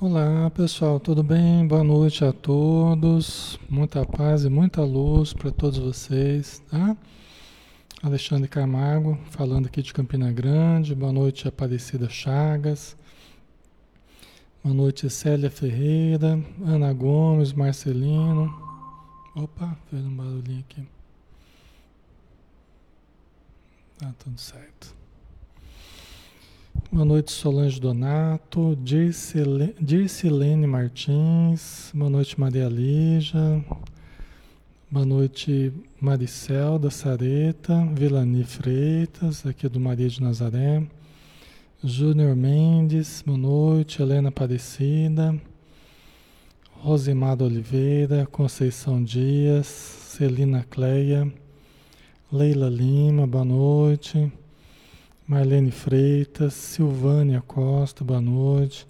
Olá pessoal, tudo bem? Boa noite a todos. Muita paz e muita luz para todos vocês, tá? Alexandre Camargo, falando aqui de Campina Grande. Boa noite, Aparecida Chagas. Boa noite, Célia Ferreira, Ana Gomes, Marcelino. Opa, fez um barulhinho aqui. Tá tudo certo. Boa noite, Solange Donato, Dircilene Martins, boa noite, Maria Lígia, boa noite, Maricel da Sareta, Vilani Freitas, aqui do Maria de Nazaré, Júnior Mendes, boa noite, Helena Aparecida, Rosimada Oliveira, Conceição Dias, Celina Cleia, Leila Lima, boa noite. Marlene Freitas, Silvânia Costa, boa noite.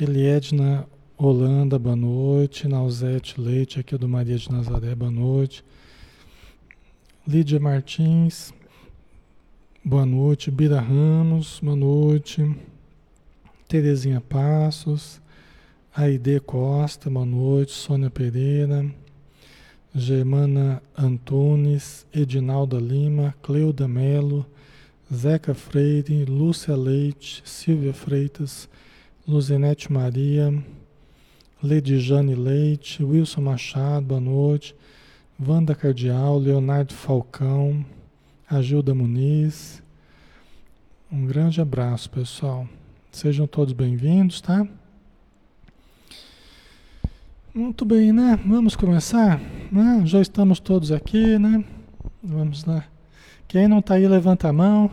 Eliedna Holanda, boa noite. Nausete Leite, aqui do Maria de Nazaré, boa noite. Lídia Martins, boa noite. Bira Ramos, boa noite. Terezinha Passos, Aide Costa, boa noite. Sônia Pereira, Germana Antunes, Edinalda Lima, Cleuda Melo, Zeca Freire, Lúcia Leite, Silvia Freitas, Luzinete Maria, Ledijane Leite, Wilson Machado, boa noite, Wanda Cardial, Leonardo Falcão, Agilda Muniz. Um grande abraço, pessoal. Sejam todos bem-vindos, tá? Muito bem, né? Vamos começar? Né? Já estamos todos aqui, né? Vamos lá. Quem não está aí, levanta a mão.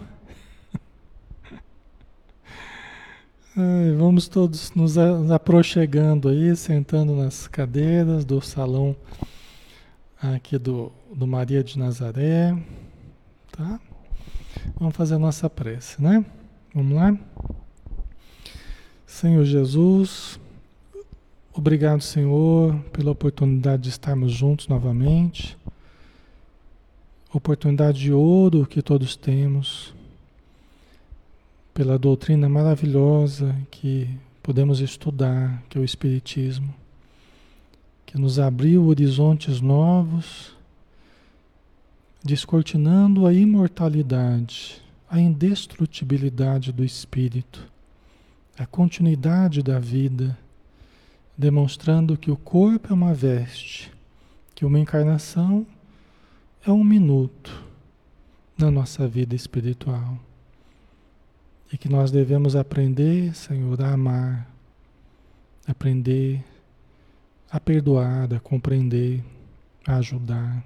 Vamos todos nos aproxegando aí, sentando nas cadeiras do salão aqui do, do Maria de Nazaré, tá? Vamos fazer a nossa prece, né? Vamos lá? Senhor Jesus, obrigado, Senhor, pela oportunidade de estarmos juntos novamente oportunidade de ouro que todos temos, pela doutrina maravilhosa que podemos estudar, que é o Espiritismo, que nos abriu horizontes novos, descortinando a imortalidade, a indestrutibilidade do espírito, a continuidade da vida, demonstrando que o corpo é uma veste, que uma encarnação é um minuto na nossa vida espiritual. E que nós devemos aprender, Senhor, a amar, aprender a perdoar, a compreender, a ajudar.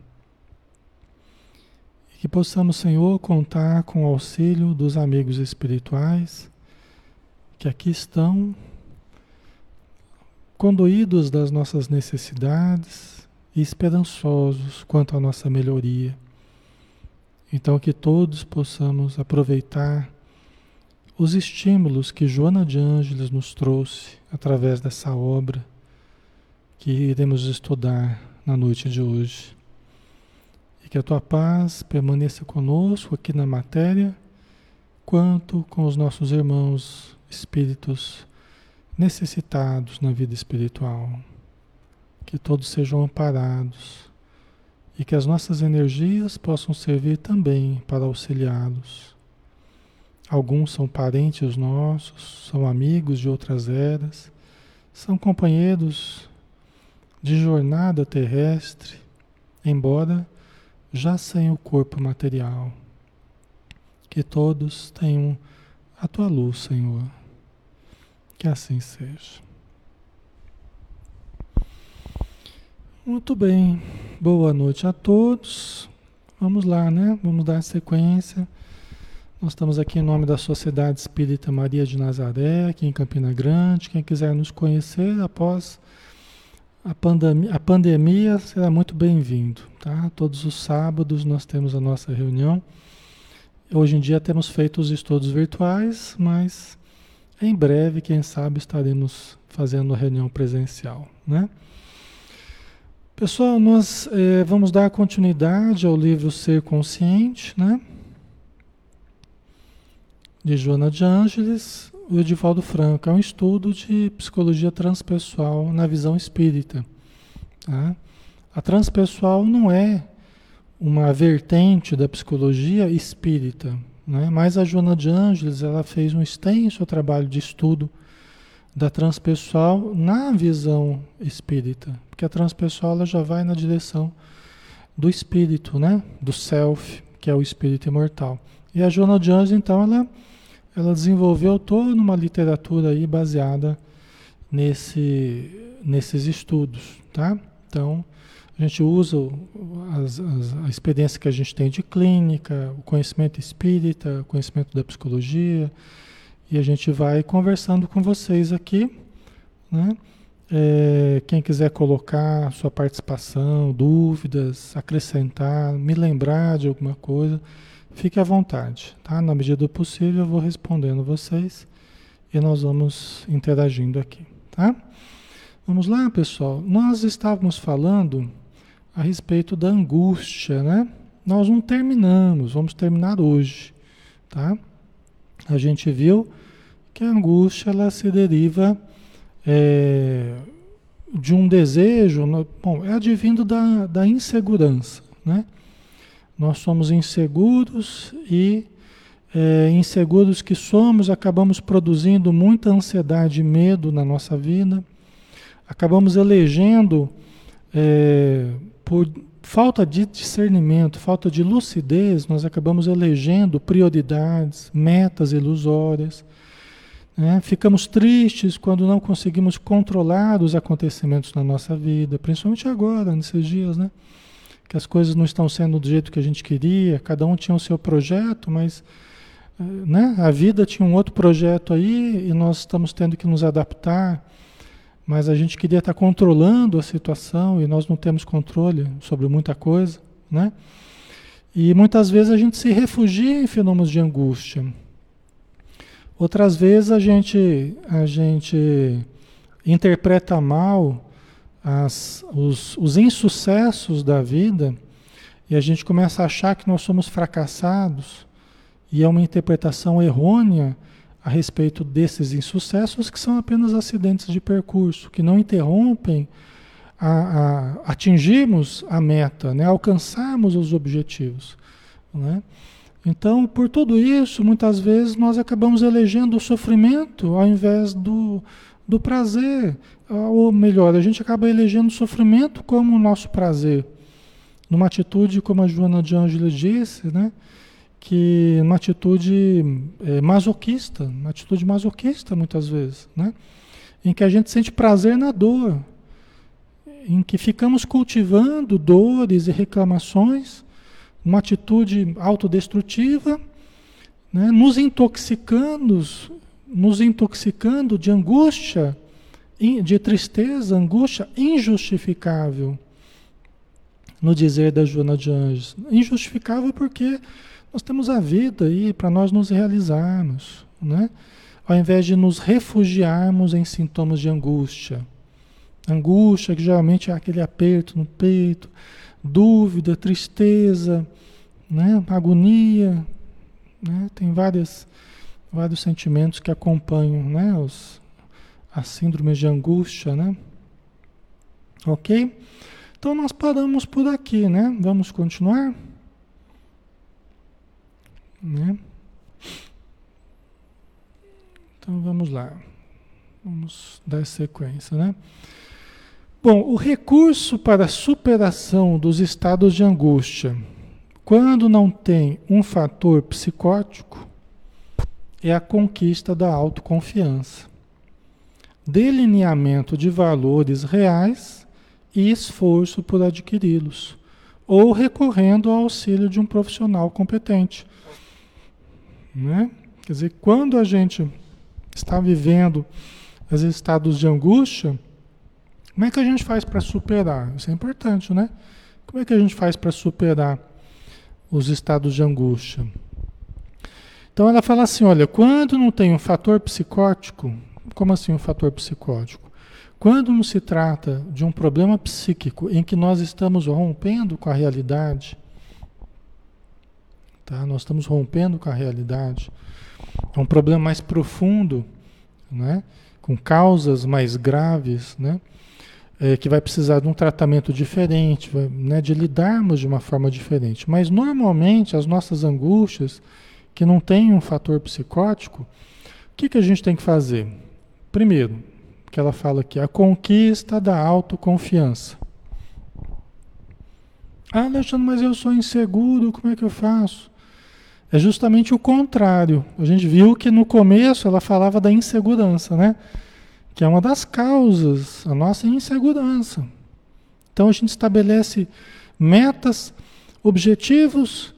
E que possamos, Senhor, contar com o auxílio dos amigos espirituais que aqui estão, conduídos das nossas necessidades, e esperançosos quanto à nossa melhoria. Então, que todos possamos aproveitar os estímulos que Joana de Ângeles nos trouxe através dessa obra que iremos estudar na noite de hoje. E que a tua paz permaneça conosco aqui na matéria, quanto com os nossos irmãos espíritos necessitados na vida espiritual que todos sejam amparados e que as nossas energias possam servir também para auxiliá-los. Alguns são parentes nossos, são amigos de outras eras, são companheiros de jornada terrestre, embora já sem o corpo material. Que todos tenham a tua luz, Senhor. Que assim seja. Muito bem, boa noite a todos. Vamos lá, né? Vamos dar sequência. Nós estamos aqui em nome da Sociedade Espírita Maria de Nazaré, aqui em Campina Grande. Quem quiser nos conhecer após a pandemia, a pandemia será muito bem-vindo, tá? Todos os sábados nós temos a nossa reunião. Hoje em dia temos feito os estudos virtuais, mas em breve, quem sabe, estaremos fazendo a reunião presencial, né? Pessoal, nós eh, vamos dar continuidade ao livro Ser Consciente, né? De Joana de Ângeles. o Edivaldo Franco, é um estudo de psicologia transpessoal na visão espírita. Tá? A transpessoal não é uma vertente da psicologia espírita, né? mas a Joana de Ângeles ela fez um extenso trabalho de estudo da transpessoal na visão espírita, porque a transpessoal ela já vai na direção do espírito, né? do self, que é o espírito imortal. E a Joana de Ângeles, então, ela, ela desenvolveu toda uma literatura aí baseada nesse, nesses estudos, tá? Então, a gente usa as, as, a experiência que a gente tem de clínica, o conhecimento espírita, o conhecimento da psicologia, e a gente vai conversando com vocês aqui. Né? É, quem quiser colocar sua participação, dúvidas, acrescentar, me lembrar de alguma coisa, fique à vontade. Tá? Na medida do possível, eu vou respondendo vocês e nós vamos interagindo aqui. Tá? Vamos lá, pessoal. Nós estávamos falando a respeito da angústia, né? Nós não terminamos, vamos terminar hoje, tá? A gente viu que a angústia ela se deriva é, de um desejo, bom, é advindo da, da insegurança, né? Nós somos inseguros e é, inseguros que somos, acabamos produzindo muita ansiedade e medo na nossa vida, acabamos elegendo é, por falta de discernimento, falta de lucidez, nós acabamos elegendo prioridades, metas ilusórias. Né? Ficamos tristes quando não conseguimos controlar os acontecimentos na nossa vida, principalmente agora, nesses dias, né? Que as coisas não estão sendo do jeito que a gente queria, cada um tinha o seu projeto, mas eh, né? a vida tinha um outro projeto aí e nós estamos tendo que nos adaptar mas a gente queria estar controlando a situação e nós não temos controle sobre muita coisa, né? E muitas vezes a gente se refugia em fenômenos de angústia. Outras vezes a gente, a gente interpreta mal as, os, os insucessos da vida e a gente começa a achar que nós somos fracassados e é uma interpretação errônea a respeito desses insucessos que são apenas acidentes de percurso, que não interrompem a, a atingirmos a meta, né? alcançarmos os objetivos. Né? Então, por tudo isso, muitas vezes nós acabamos elegendo o sofrimento ao invés do, do prazer. Ou melhor, a gente acaba elegendo o sofrimento como o nosso prazer. Numa atitude, como a Joana de Ângeles disse, né? Que uma atitude é, masoquista, uma atitude masoquista muitas vezes, né? em que a gente sente prazer na dor, em que ficamos cultivando dores e reclamações, uma atitude autodestrutiva, né? nos intoxicando, nos intoxicando de angústia, de tristeza, angústia injustificável, no dizer da Joana de Anjos. Injustificável porque nós temos a vida aí para nós nos realizarmos, né? Ao invés de nos refugiarmos em sintomas de angústia. Angústia, que geralmente é aquele aperto no peito, dúvida, tristeza, né? agonia. Né? Tem várias, vários sentimentos que acompanham né? Os, as síndromes de angústia. Né? Ok? Então nós paramos por aqui, né? Vamos continuar? Né? Então vamos lá. Vamos dar sequência, né? Bom, o recurso para a superação dos estados de angústia, quando não tem um fator psicótico, é a conquista da autoconfiança, delineamento de valores reais e esforço por adquiri-los, ou recorrendo ao auxílio de um profissional competente né? Quer dizer, quando a gente está vivendo os estados de angústia, como é que a gente faz para superar? Isso é importante, né? Como é que a gente faz para superar os estados de angústia? Então ela fala assim, olha, quando não tem um fator psicótico, como assim um fator psicótico? Quando não se trata de um problema psíquico em que nós estamos rompendo com a realidade, Tá? Nós estamos rompendo com a realidade. É um problema mais profundo né? com causas mais graves, né? É, que vai precisar de um tratamento diferente, né? de lidarmos de uma forma diferente. Mas normalmente as nossas angústias, que não têm um fator psicótico, o que, que a gente tem que fazer? Primeiro, que ela fala aqui, a conquista da autoconfiança. Ah, Alexandre, mas eu sou inseguro, como é que eu faço? É justamente o contrário. A gente viu que no começo ela falava da insegurança, né? Que é uma das causas, a nossa insegurança. Então a gente estabelece metas, objetivos,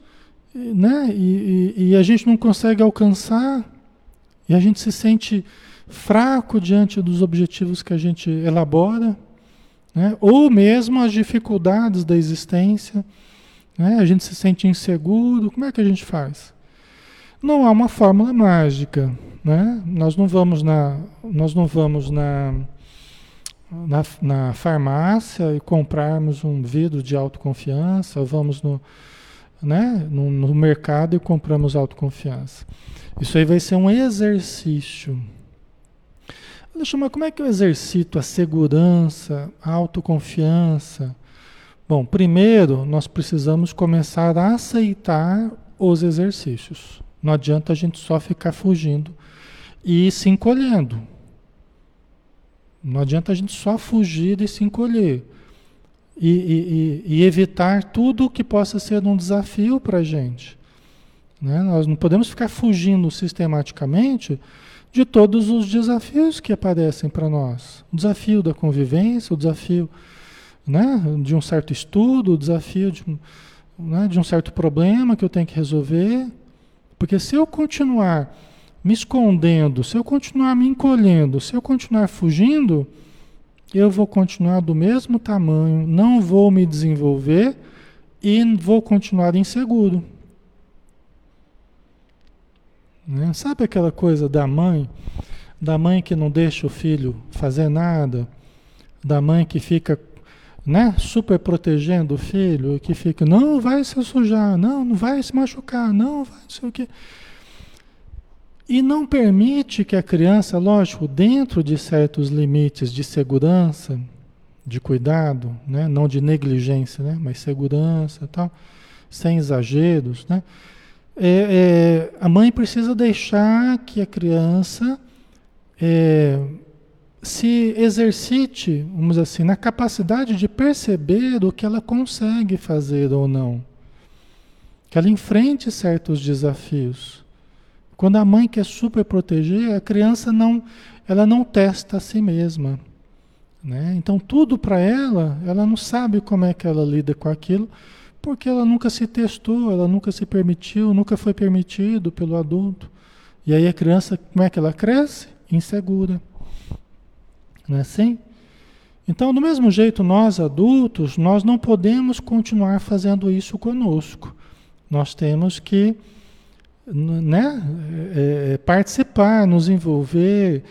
né? E, e, e a gente não consegue alcançar, e a gente se sente fraco diante dos objetivos que a gente elabora, né? ou mesmo as dificuldades da existência. Né? A gente se sente inseguro, como é que a gente faz? Não há uma fórmula mágica, né? Nós não vamos na, nós não vamos na, na, na farmácia e comprarmos um vidro de autoconfiança, vamos no, né, no, no mercado e compramos autoconfiança. Isso aí vai ser um exercício. Eu mas como é que eu exercito a segurança, a autoconfiança? Bom, primeiro nós precisamos começar a aceitar os exercícios. Não adianta a gente só ficar fugindo e se encolhendo. Não adianta a gente só fugir e se encolher. E, e, e evitar tudo que possa ser um desafio para a gente. Né? Nós não podemos ficar fugindo sistematicamente de todos os desafios que aparecem para nós. O desafio da convivência, o desafio né, de um certo estudo, desafio de, né, de um certo problema que eu tenho que resolver. Porque se eu continuar me escondendo, se eu continuar me encolhendo, se eu continuar fugindo, eu vou continuar do mesmo tamanho, não vou me desenvolver e vou continuar inseguro. Né? Sabe aquela coisa da mãe, da mãe que não deixa o filho fazer nada, da mãe que fica né, super protegendo o filho, que fica, não vai se sujar, não, não vai se machucar, não vai não sei o quê. E não permite que a criança, lógico, dentro de certos limites de segurança, de cuidado, né? não de negligência, né? mas segurança tal, sem exageros, né? É, é, a mãe precisa deixar que a criança é, se exercite, vamos dizer assim, na capacidade de perceber o que ela consegue fazer ou não. Que ela enfrente certos desafios. Quando a mãe quer super proteger, a criança não, ela não testa a si mesma. Né? Então tudo para ela, ela não sabe como é que ela lida com aquilo, porque ela nunca se testou, ela nunca se permitiu, nunca foi permitido pelo adulto. E aí a criança, como é que ela cresce? Insegura. Não é assim? Então, do mesmo jeito, nós adultos, nós não podemos continuar fazendo isso conosco. Nós temos que né, é, é, participar, nos envolver,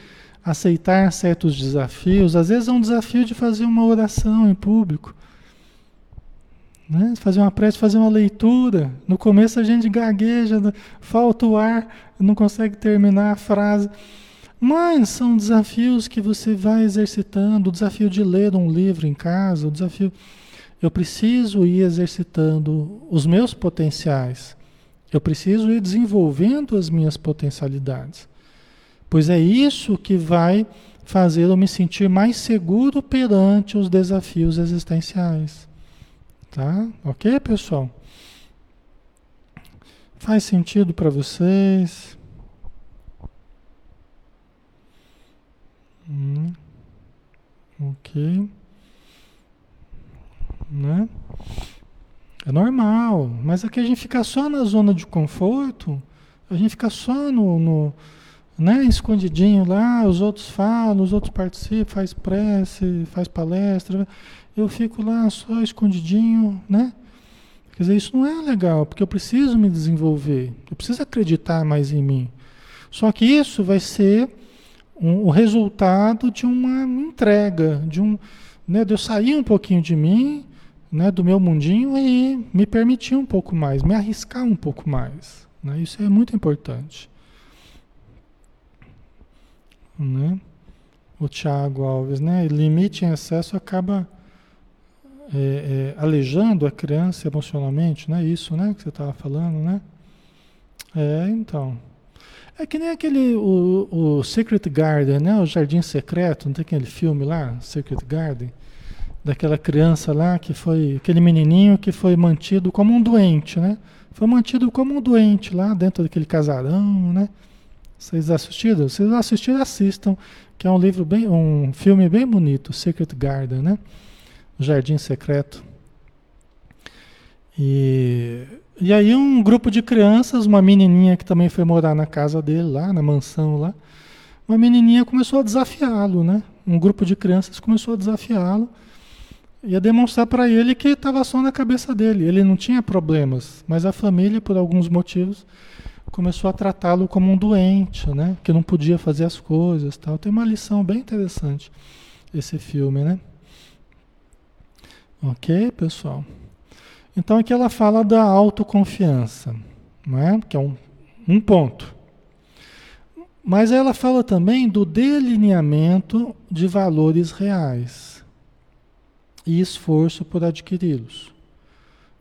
aceitar certos desafios. Às vezes é um desafio de fazer uma oração em público, né? fazer uma prece, fazer uma leitura. No começo a gente gagueja, falta o ar, não consegue terminar a frase. Mas são desafios que você vai exercitando, o desafio de ler um livro em casa, o desafio. Eu preciso ir exercitando os meus potenciais. Eu preciso ir desenvolvendo as minhas potencialidades. Pois é isso que vai fazer eu me sentir mais seguro perante os desafios existenciais. Tá? Ok, pessoal? Faz sentido para vocês? Hum, ok. Né? É normal, mas aqui a gente fica só na zona de conforto, a gente fica só no, no né, escondidinho lá, os outros falam, os outros participam, faz prece, faz palestra, eu fico lá só escondidinho, né? Quer dizer, isso não é legal, porque eu preciso me desenvolver, eu preciso acreditar mais em mim. Só que isso vai ser um, o resultado de uma entrega, de um, né, de eu sair um pouquinho de mim né, do meu mundinho e me permitir um pouco mais, me arriscar um pouco mais. Né? Isso é muito importante. né? O Tiago Alves, né? Limite em excesso acaba é, é, alejando a criança emocionalmente, não é isso, né? Que você estava falando, né? É, então. É que nem aquele, o, o Secret Garden, né? O Jardim Secreto, não tem aquele filme lá, Secret Garden? Daquela criança lá que foi, aquele menininho que foi mantido como um doente, né? Foi mantido como um doente lá dentro daquele casarão, né? Vocês assistiram? Vocês assistiram, assistam, que é um livro bem, um filme bem bonito, Secret Garden, né? Jardim Secreto. E, e aí um grupo de crianças, uma menininha que também foi morar na casa dele lá, na mansão lá, uma menininha começou a desafiá-lo, né? Um grupo de crianças começou a desafiá-lo e a demonstrar para ele que estava só na cabeça dele. Ele não tinha problemas, mas a família, por alguns motivos, começou a tratá-lo como um doente, né? Que não podia fazer as coisas, tal. Tem uma lição bem interessante esse filme, né? Ok, pessoal? Então aqui ela fala da autoconfiança, não é? que é um, um ponto. Mas ela fala também do delineamento de valores reais e esforço por adquiri-los.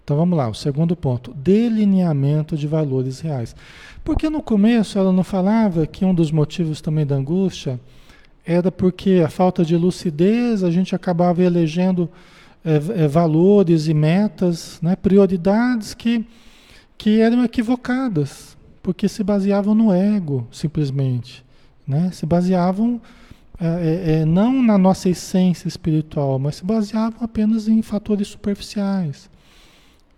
Então vamos lá, o segundo ponto, delineamento de valores reais. Porque no começo ela não falava que um dos motivos também da angústia era porque a falta de lucidez, a gente acabava elegendo é, é, valores e metas, né, prioridades que, que eram equivocadas, porque se baseavam no ego, simplesmente. Né? Se baseavam é, é, é, não na nossa essência espiritual, mas se baseavam apenas em fatores superficiais.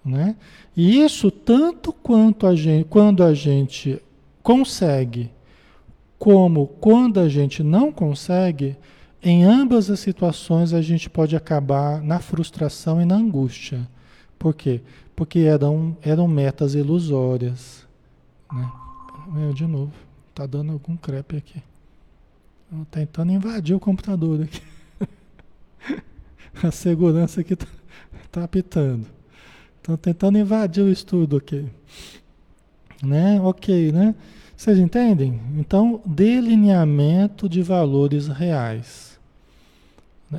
Né? E isso tanto quanto a gente, quando a gente consegue, como quando a gente não consegue, em ambas as situações a gente pode acabar na frustração e na angústia. Por quê? Porque eram, eram metas ilusórias. Né? de novo, tá dando algum crepe aqui. Tô tentando invadir o computador aqui. a segurança aqui tá, tá apitando. Estão tentando invadir o estudo aqui. Né? Ok, né? Vocês entendem? Então, delineamento de valores reais.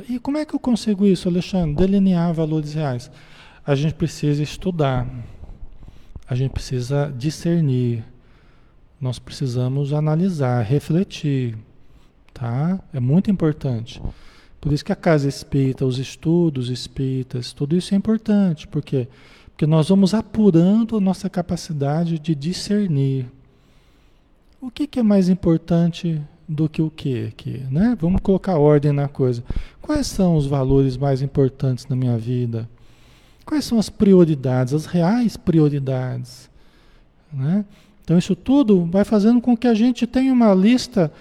E como é que eu consigo isso, Alexandre? Delinear valores reais. A gente precisa estudar, a gente precisa discernir, nós precisamos analisar, refletir, tá? É muito importante. Por isso que a casa espírita, os estudos espíritas, tudo isso é importante, porque porque nós vamos apurando a nossa capacidade de discernir. O que, que é mais importante do que o que aqui, né? Vamos colocar ordem na coisa. Quais são os valores mais importantes na minha vida? Quais são as prioridades, as reais prioridades, né? Então isso tudo vai fazendo com que a gente tenha uma lista,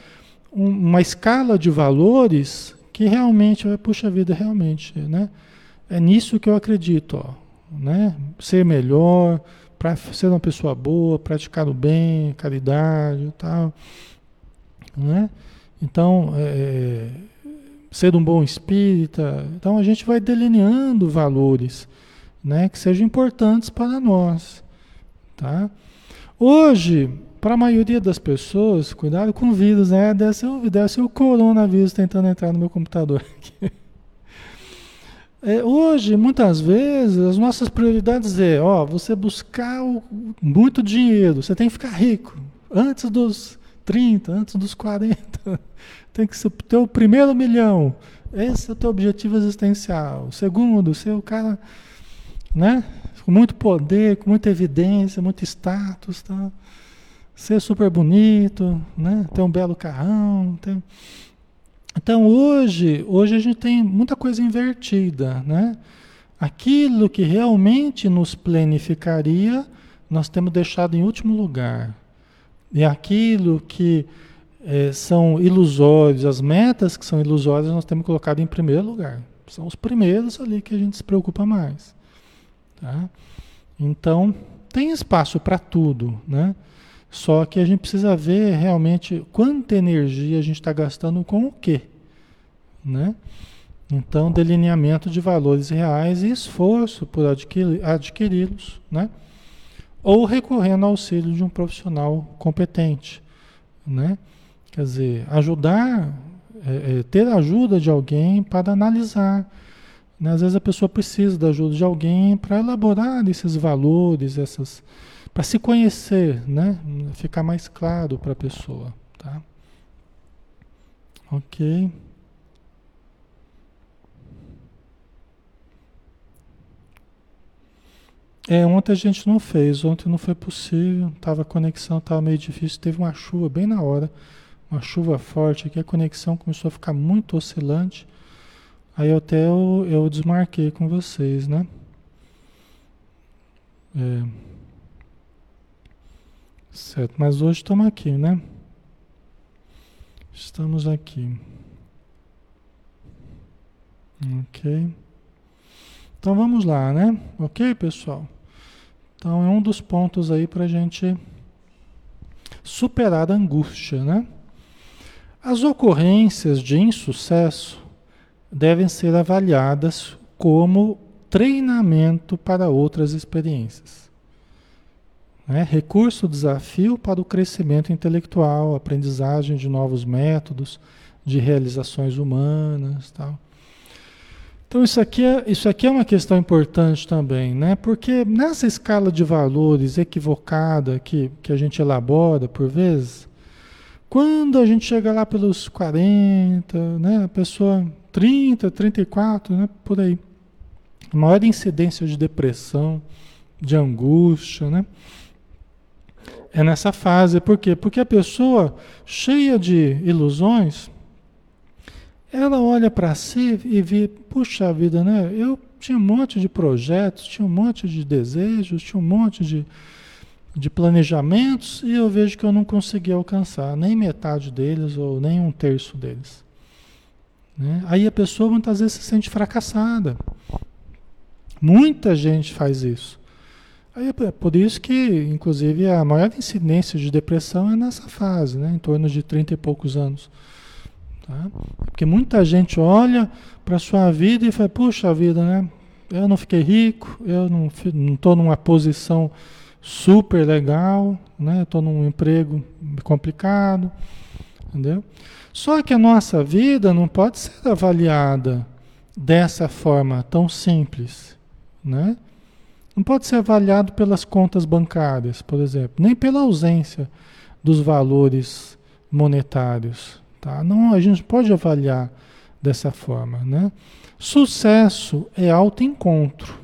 uma escala de valores que realmente, puxa vida, realmente, né? É nisso que eu acredito, ó, né? Ser melhor, para ser uma pessoa boa, praticar o bem, caridade e tal. Né? Então, é, ser um bom espírita. Então, a gente vai delineando valores né, que sejam importantes para nós. Tá? Hoje, para a maioria das pessoas, cuidado com vírus, né? Deve ser o coronavírus tentando entrar no meu computador aqui. É, hoje, muitas vezes, as nossas prioridades é, ó, você buscar o, muito dinheiro, você tem que ficar rico antes dos 30, antes dos 40. Tem que ter o primeiro milhão. Esse é o teu objetivo existencial. O segundo, ser o cara, né? Com muito poder, com muita evidência, muito status, tá? Ser super bonito, né? Ter um belo carrão. Ter... Então hoje, hoje a gente tem muita coisa invertida, né? Aquilo que realmente nos planificaria, nós temos deixado em último lugar. E aquilo que é, são ilusórios, as metas que são ilusórias, nós temos colocado em primeiro lugar. São os primeiros ali que a gente se preocupa mais. Tá? Então, tem espaço para tudo, né? Só que a gente precisa ver realmente quanta energia a gente está gastando com o quê, né? Então, delineamento de valores reais e esforço por adquiri-los, né? Ou recorrendo ao auxílio de um profissional competente, né? Quer dizer, ajudar, é, é, ter a ajuda de alguém para analisar. Né? Às vezes a pessoa precisa da ajuda de alguém para elaborar esses valores, essas, para se conhecer, né? Ficar mais claro para a pessoa, tá? Ok. É, ontem a gente não fez, ontem não foi possível, tava a conexão, estava meio difícil, teve uma chuva bem na hora, uma chuva forte aqui, a conexão começou a ficar muito oscilante. Aí até eu, eu desmarquei com vocês, né? É. Certo, mas hoje estamos aqui, né? Estamos aqui. Ok. Então vamos lá, né? Ok, pessoal? Então é um dos pontos aí para a gente superar a angústia, né? As ocorrências de insucesso devem ser avaliadas como treinamento para outras experiências. Né? Recurso, desafio para o crescimento intelectual, aprendizagem de novos métodos, de realizações humanas, tal. Então isso aqui, é, isso aqui é uma questão importante também, né? Porque nessa escala de valores equivocada que, que a gente elabora por vezes, quando a gente chega lá pelos 40, né? A pessoa 30, 34, né? Por aí. Maior incidência de depressão, de angústia, né? É nessa fase. Por quê? Porque a pessoa cheia de ilusões, ela olha para si e vê, puxa vida, né? Eu tinha um monte de projetos, tinha um monte de desejos, tinha um monte de, de planejamentos e eu vejo que eu não consegui alcançar nem metade deles ou nem um terço deles. Né? Aí a pessoa muitas vezes se sente fracassada. Muita gente faz isso. Aí é por isso que, inclusive, a maior incidência de depressão é nessa fase, né? em torno de 30 e poucos anos. Tá? Porque muita gente olha para a sua vida e fala, puxa vida, né? Eu não fiquei rico, eu não estou numa posição super legal, né? Estou num emprego complicado, entendeu? Só que a nossa vida não pode ser avaliada dessa forma tão simples, né? Não pode ser avaliado pelas contas bancárias, por exemplo, nem pela ausência dos valores monetários, Tá? Não, a gente pode avaliar dessa forma. Né? Sucesso é autoencontro.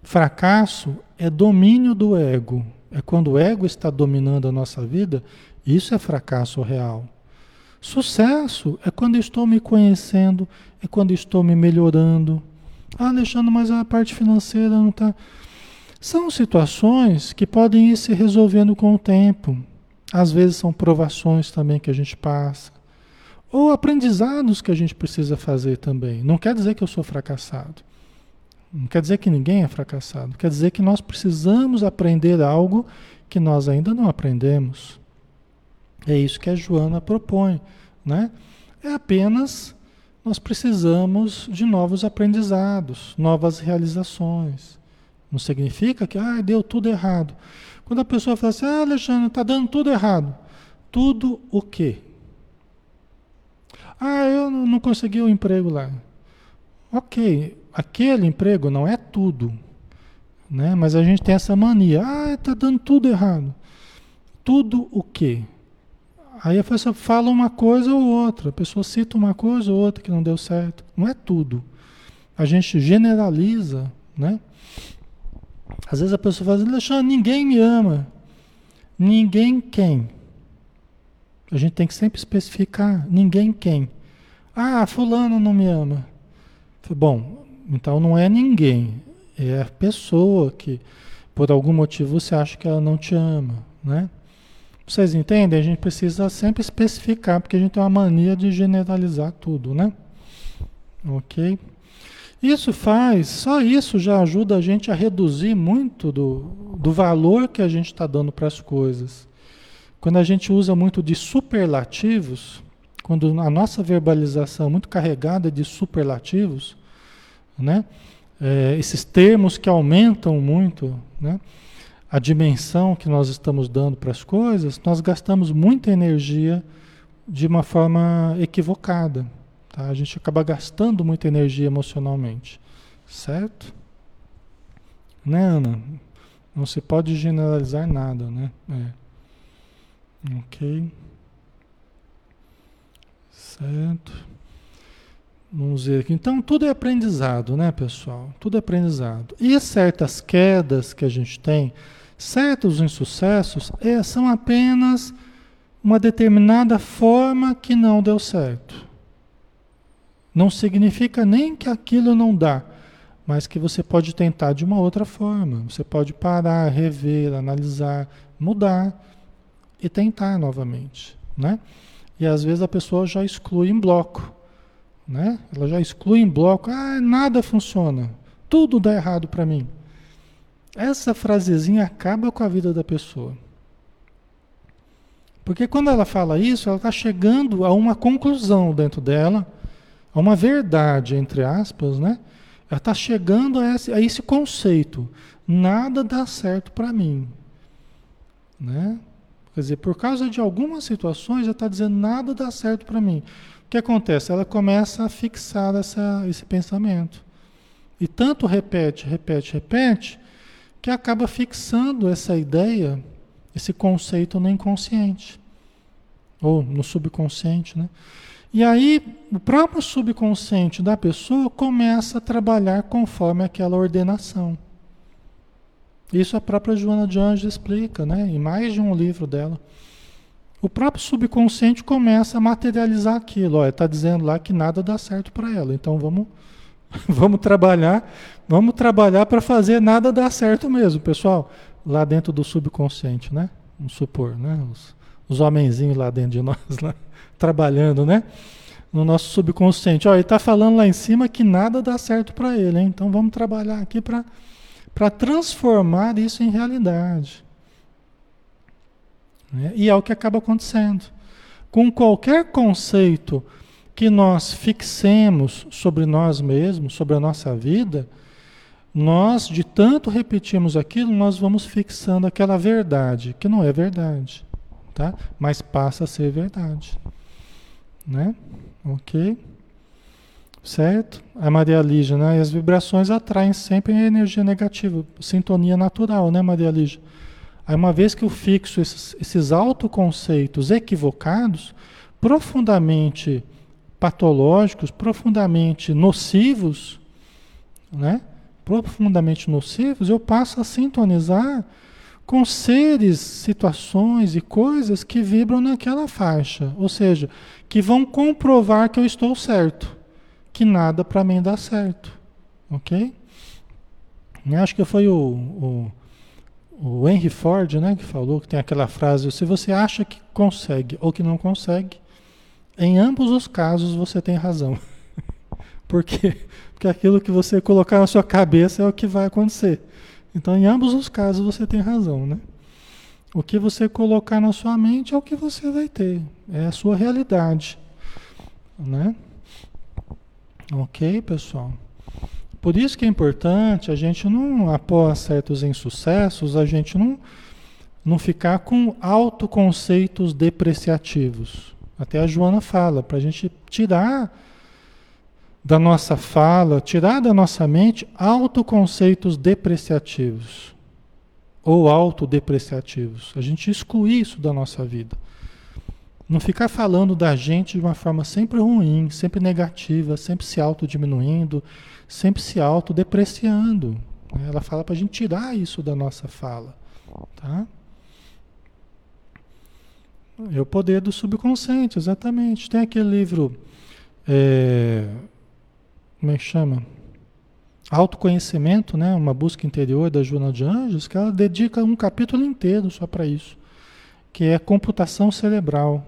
Fracasso é domínio do ego. É quando o ego está dominando a nossa vida, isso é fracasso real. Sucesso é quando estou me conhecendo, é quando estou me melhorando. Ah, Alexandre, mas a parte financeira não está. São situações que podem ir se resolvendo com o tempo. Às vezes são provações também que a gente passa. Ou aprendizados que a gente precisa fazer também. Não quer dizer que eu sou fracassado. Não quer dizer que ninguém é fracassado. Quer dizer que nós precisamos aprender algo que nós ainda não aprendemos. É isso que a Joana propõe. Né? É apenas nós precisamos de novos aprendizados, novas realizações. Não significa que ah, deu tudo errado. Quando a pessoa fala assim, ah, Alexandre, está dando tudo errado. Tudo o quê? Ah, eu não consegui o um emprego lá. Ok, aquele emprego não é tudo. Né? Mas a gente tem essa mania. Ah, está dando tudo errado. Tudo o quê? Aí a pessoa fala uma coisa ou outra. A pessoa cita uma coisa ou outra que não deu certo. Não é tudo. A gente generaliza, né? Às vezes a pessoa fala assim, Alexandre, ninguém me ama. Ninguém quem? A gente tem que sempre especificar, ninguém quem. Ah, fulano não me ama. Bom, então não é ninguém, é a pessoa que por algum motivo você acha que ela não te ama, né? Vocês entendem? A gente precisa sempre especificar, porque a gente tem uma mania de generalizar tudo, né? Ok? Isso faz, só isso já ajuda a gente a reduzir muito do, do valor que a gente está dando para as coisas. Quando a gente usa muito de superlativos, quando a nossa verbalização é muito carregada de superlativos, né? É, esses termos que aumentam muito, né? a dimensão que nós estamos dando para as coisas, nós gastamos muita energia de uma forma equivocada. Tá? A gente acaba gastando muita energia emocionalmente. Certo? Né, Ana? Não se pode generalizar nada, né? É. Ok. Certo. Vamos ver aqui. Então, tudo é aprendizado, né, pessoal? Tudo é aprendizado. E certas quedas que a gente tem, certos insucessos, é, são apenas uma determinada forma que não deu certo. Não significa nem que aquilo não dá, mas que você pode tentar de uma outra forma. Você pode parar, rever, analisar, mudar e tentar novamente, né? E às vezes a pessoa já exclui em bloco né? Ela já exclui em bloco, ah, nada funciona, tudo dá errado para mim. Essa frasezinha acaba com a vida da pessoa. Porque quando ela fala isso, ela está chegando a uma conclusão dentro dela, a uma verdade, entre aspas, né? Ela está chegando a esse, a esse conceito. Nada dá certo para mim. Né? Quer dizer, por causa de algumas situações, ela está dizendo nada dá certo para mim que acontece? Ela começa a fixar essa, esse pensamento. E tanto repete, repete, repete, que acaba fixando essa ideia, esse conceito no inconsciente. Ou no subconsciente, né? E aí, o próprio subconsciente da pessoa começa a trabalhar conforme aquela ordenação. Isso a própria Joana de Anjos explica, né? Em mais de um livro dela o próprio subconsciente começa a materializar aquilo. Está dizendo lá que nada dá certo para ela. Então vamos, vamos trabalhar, vamos trabalhar para fazer nada dar certo mesmo, pessoal. Lá dentro do subconsciente, né? Vamos supor, né? Os, os homenzinhos lá dentro de nós, lá, trabalhando, né? No nosso subconsciente. Ó, ele está falando lá em cima que nada dá certo para ele, hein? Então vamos trabalhar aqui para transformar isso em realidade. Né? E é o que acaba acontecendo. Com qualquer conceito que nós fixemos sobre nós mesmos, sobre a nossa vida, nós, de tanto repetirmos aquilo, nós vamos fixando aquela verdade, que não é verdade, tá? Mas passa a ser verdade, né? Ok? Certo? A Maria Lígia, né? E as vibrações atraem sempre a energia negativa, sintonia natural, né, Maria Lígia? Aí, uma vez que eu fixo esses, esses autoconceitos equivocados, profundamente patológicos, profundamente nocivos, né? profundamente nocivos, eu passo a sintonizar com seres, situações e coisas que vibram naquela faixa, ou seja, que vão comprovar que eu estou certo, que nada para mim dá certo, ok? Acho que foi o, o o Henry Ford, né, que falou que tem aquela frase: se você acha que consegue ou que não consegue, em ambos os casos você tem razão. Por quê? Porque aquilo que você colocar na sua cabeça é o que vai acontecer. Então, em ambos os casos você tem razão, né? O que você colocar na sua mente é o que você vai ter, é a sua realidade, né? Ok, pessoal? Por isso que é importante a gente não, após certos insucessos, a gente não, não ficar com autoconceitos depreciativos. Até a Joana fala, para a gente tirar da nossa fala, tirar da nossa mente autoconceitos depreciativos ou autodepreciativos. A gente excluir isso da nossa vida. Não ficar falando da gente de uma forma sempre ruim, sempre negativa, sempre se autodiminuindo, sempre se autodepreciando. Ela fala para a gente tirar isso da nossa fala. Tá? É o poder do subconsciente, exatamente. Tem aquele livro. É, como é que chama? Autoconhecimento, né? uma busca interior da Joana de Anjos, que ela dedica um capítulo inteiro só para isso, que é computação cerebral.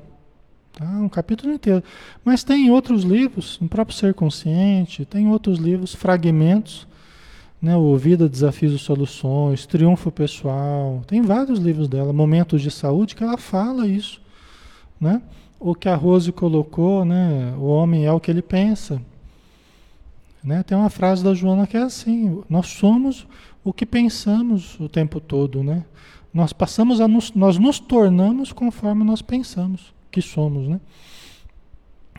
Tá? Um capítulo inteiro. Mas tem outros livros, no próprio Ser Consciente, tem outros livros, fragmentos, né? o Vida, Desafios e Soluções, Triunfo Pessoal, tem vários livros dela, Momentos de Saúde, que ela fala isso. Né? O que a Rose colocou, né? o homem é o que ele pensa. Né? Tem uma frase da Joana que é assim: nós somos o que pensamos o tempo todo, né? Nós passamos a nos, nós nos tornamos conforme nós pensamos que somos, né?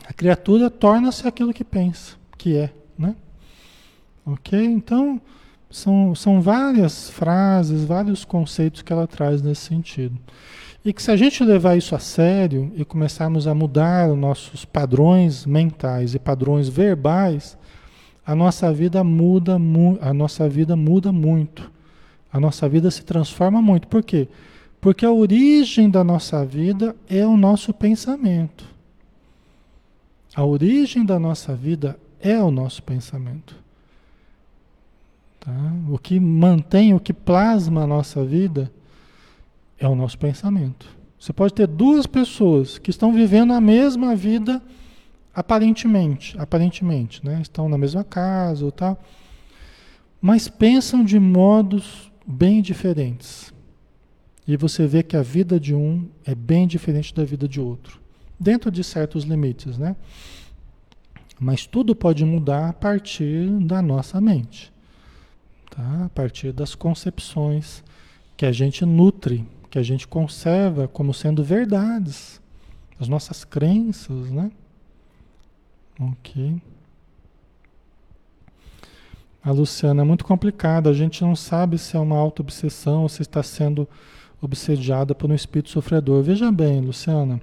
A criatura torna-se aquilo que pensa, que é, né? Ok? Então, são, são várias frases, vários conceitos que ela traz nesse sentido. E que se a gente levar isso a sério e começarmos a mudar os nossos padrões mentais e padrões verbais, a nossa vida muda, a nossa vida muda muito. A nossa vida se transforma muito. Por quê? Porque a origem da nossa vida é o nosso pensamento. A origem da nossa vida é o nosso pensamento. Tá? O que mantém, o que plasma a nossa vida é o nosso pensamento. Você pode ter duas pessoas que estão vivendo a mesma vida aparentemente, aparentemente, né? Estão na mesma casa ou tal, mas pensam de modos bem diferentes. E você vê que a vida de um é bem diferente da vida de outro, dentro de certos limites, né? Mas tudo pode mudar a partir da nossa mente, tá? A partir das concepções que a gente nutre que a gente conserva como sendo verdades, as nossas crenças, né? Ok. A Luciana, é muito complicado, a gente não sabe se é uma auto-obsessão ou se está sendo obsediada por um espírito sofredor. Veja bem, Luciana,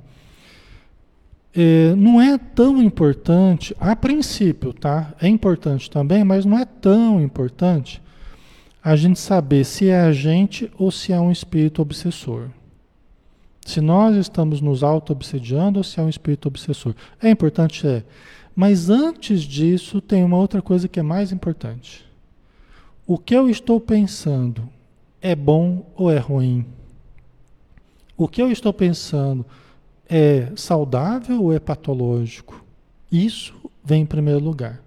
é, não é tão importante, a princípio, tá? É importante também, mas não é tão importante a gente saber se é a gente ou se é um espírito obsessor. Se nós estamos nos auto-obsediando ou se é um espírito obsessor. É importante, é. Mas antes disso, tem uma outra coisa que é mais importante. O que eu estou pensando é bom ou é ruim? O que eu estou pensando é saudável ou é patológico? Isso vem em primeiro lugar.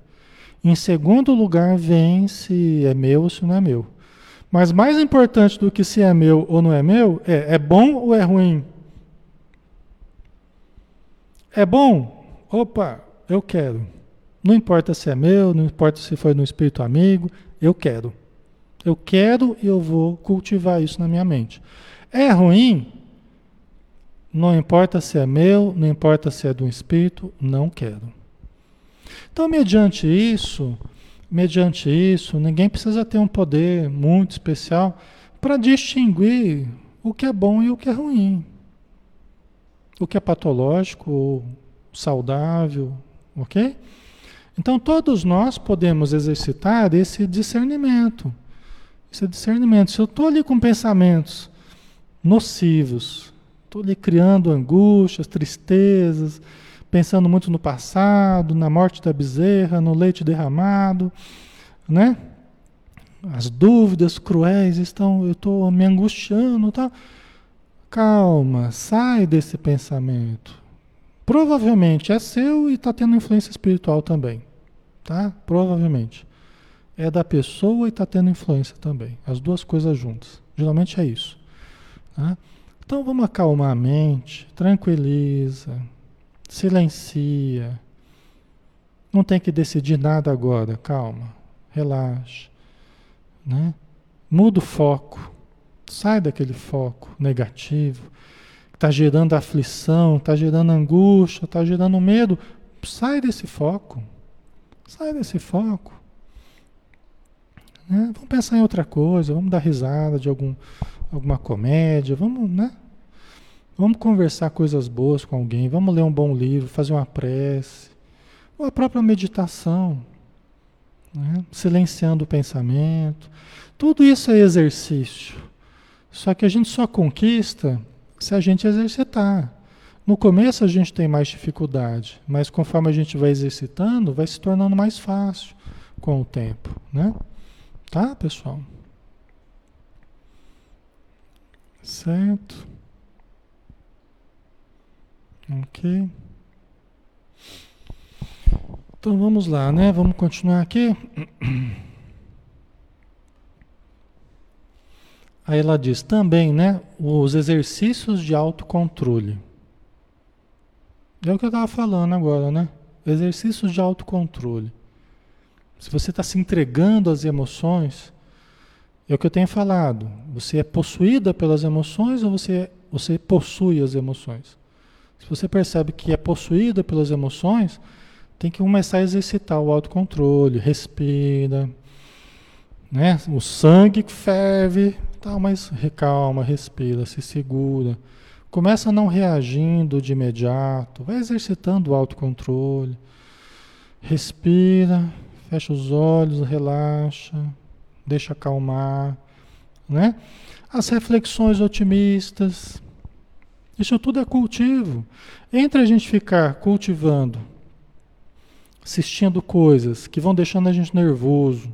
Em segundo lugar, vem se é meu ou se não é meu. Mas mais importante do que se é meu ou não é meu, é é bom ou é ruim? É bom? Opa, eu quero. Não importa se é meu, não importa se foi no espírito amigo, eu quero. Eu quero e eu vou cultivar isso na minha mente. É ruim? Não importa se é meu, não importa se é do espírito, não quero. Então, mediante isso, mediante isso, ninguém precisa ter um poder muito especial para distinguir o que é bom e o que é ruim. O que é patológico ou saudável, ok? Então todos nós podemos exercitar esse discernimento. Esse discernimento. Se eu estou ali com pensamentos nocivos, estou ali criando angústias, tristezas, pensando muito no passado, na morte da bezerra, no leite derramado, né? As dúvidas cruéis estão, eu estou me angustiando, tá? Calma, sai desse pensamento. Provavelmente é seu e está tendo influência espiritual também, tá? Provavelmente é da pessoa e está tendo influência também. As duas coisas juntas. Geralmente é isso. Tá? Então vamos acalmar a mente, tranquiliza, Silencia. Não tem que decidir nada agora, calma, relaxa. Né? Muda o foco, sai daquele foco negativo, está gerando aflição, está gerando angústia, está gerando medo. Sai desse foco, sai desse foco. Né? Vamos pensar em outra coisa, vamos dar risada de algum, alguma comédia, vamos, né? Vamos conversar coisas boas com alguém, vamos ler um bom livro, fazer uma prece, ou a própria meditação, né? silenciando o pensamento. Tudo isso é exercício. Só que a gente só conquista se a gente exercitar. No começo a gente tem mais dificuldade, mas conforme a gente vai exercitando, vai se tornando mais fácil com o tempo, né? Tá, pessoal? Certo. Ok. Então vamos lá, né? Vamos continuar aqui. Aí ela diz também, né? Os exercícios de autocontrole. É o que eu estava falando agora, né? Exercícios de autocontrole. Se você está se entregando às emoções, É o que eu tenho falado. Você é possuída pelas emoções ou você, você possui as emoções? Se você percebe que é possuída pelas emoções, tem que começar a exercitar o autocontrole, respira, né? O sangue ferve, tal, mas recalma, respira, se segura. Começa não reagindo de imediato, vai exercitando o autocontrole. Respira, fecha os olhos, relaxa, deixa acalmar, né? As reflexões otimistas, isso tudo é cultivo. Entre a gente ficar cultivando, assistindo coisas que vão deixando a gente nervoso,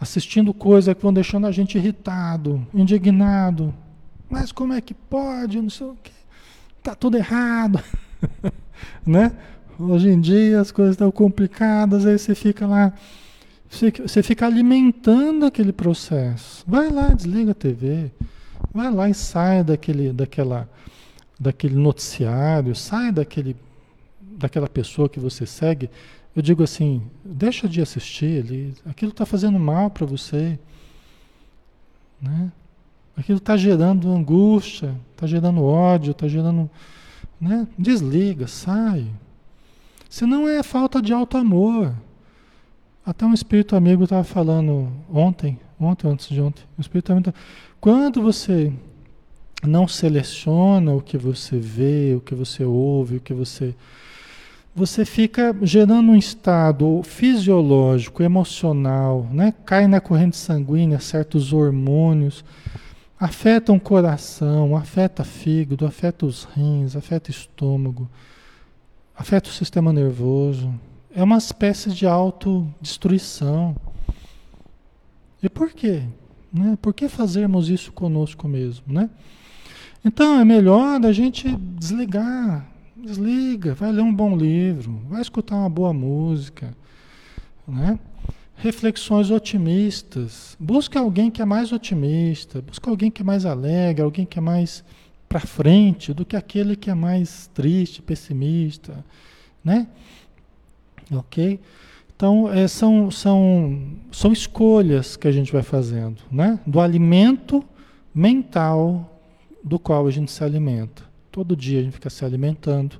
assistindo coisas que vão deixando a gente irritado, indignado. Mas como é que pode? Não sei o quê. Tá tudo errado. né? Hoje em dia as coisas estão complicadas, aí você fica lá, você fica alimentando aquele processo. Vai lá, desliga a TV. Vai lá e sai daquele, daquela, daquele noticiário, sai daquele, daquela pessoa que você segue eu digo assim, deixa de assistir ali, aquilo está fazendo mal para você. Né? Aquilo está gerando angústia, está gerando ódio, está gerando. Né? Desliga, sai. Senão é falta de alto amor. Até um espírito amigo estava falando ontem, ontem antes de ontem. O espírito amigo quando você não seleciona o que você vê, o que você ouve, o que você você fica gerando um estado fisiológico, emocional, né? cai na corrente sanguínea certos hormônios, afetam o coração, afeta fígado, afeta os rins, afeta estômago, afeta o sistema nervoso. É uma espécie de autodestruição. E por quê? Né? Por que fazermos isso conosco mesmo? Né? Então é melhor a gente desligar Desliga, vai ler um bom livro, vai escutar uma boa música, né? Reflexões otimistas. Busca alguém que é mais otimista, busca alguém que é mais alegre, alguém que é mais para frente do que aquele que é mais triste, pessimista, né? Ok? Então, é, são, são, são escolhas que a gente vai fazendo, né? Do alimento mental do qual a gente se alimenta. Todo dia a gente fica se alimentando,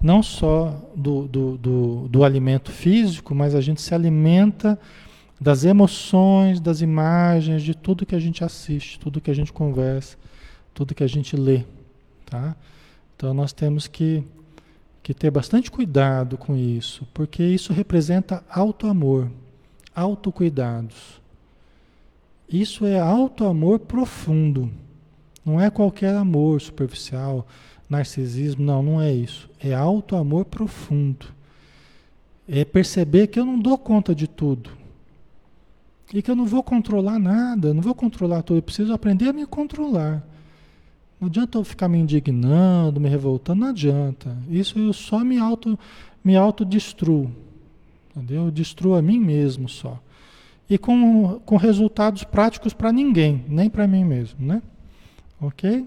não só do, do, do, do alimento físico, mas a gente se alimenta das emoções, das imagens, de tudo que a gente assiste, tudo que a gente conversa, tudo que a gente lê. Tá? Então nós temos que, que ter bastante cuidado com isso, porque isso representa auto-amor, autocuidados. Isso é auto-amor profundo. Não é qualquer amor superficial, narcisismo, não, não é isso. É alto amor profundo. É perceber que eu não dou conta de tudo. E que eu não vou controlar nada, não vou controlar tudo, eu preciso aprender a me controlar. Não adianta eu ficar me indignando, me revoltando, não adianta. Isso eu só me auto me autodestruo. Entendeu? Eu destruo a mim mesmo só. E com, com resultados práticos para ninguém, nem para mim mesmo, né? Ok?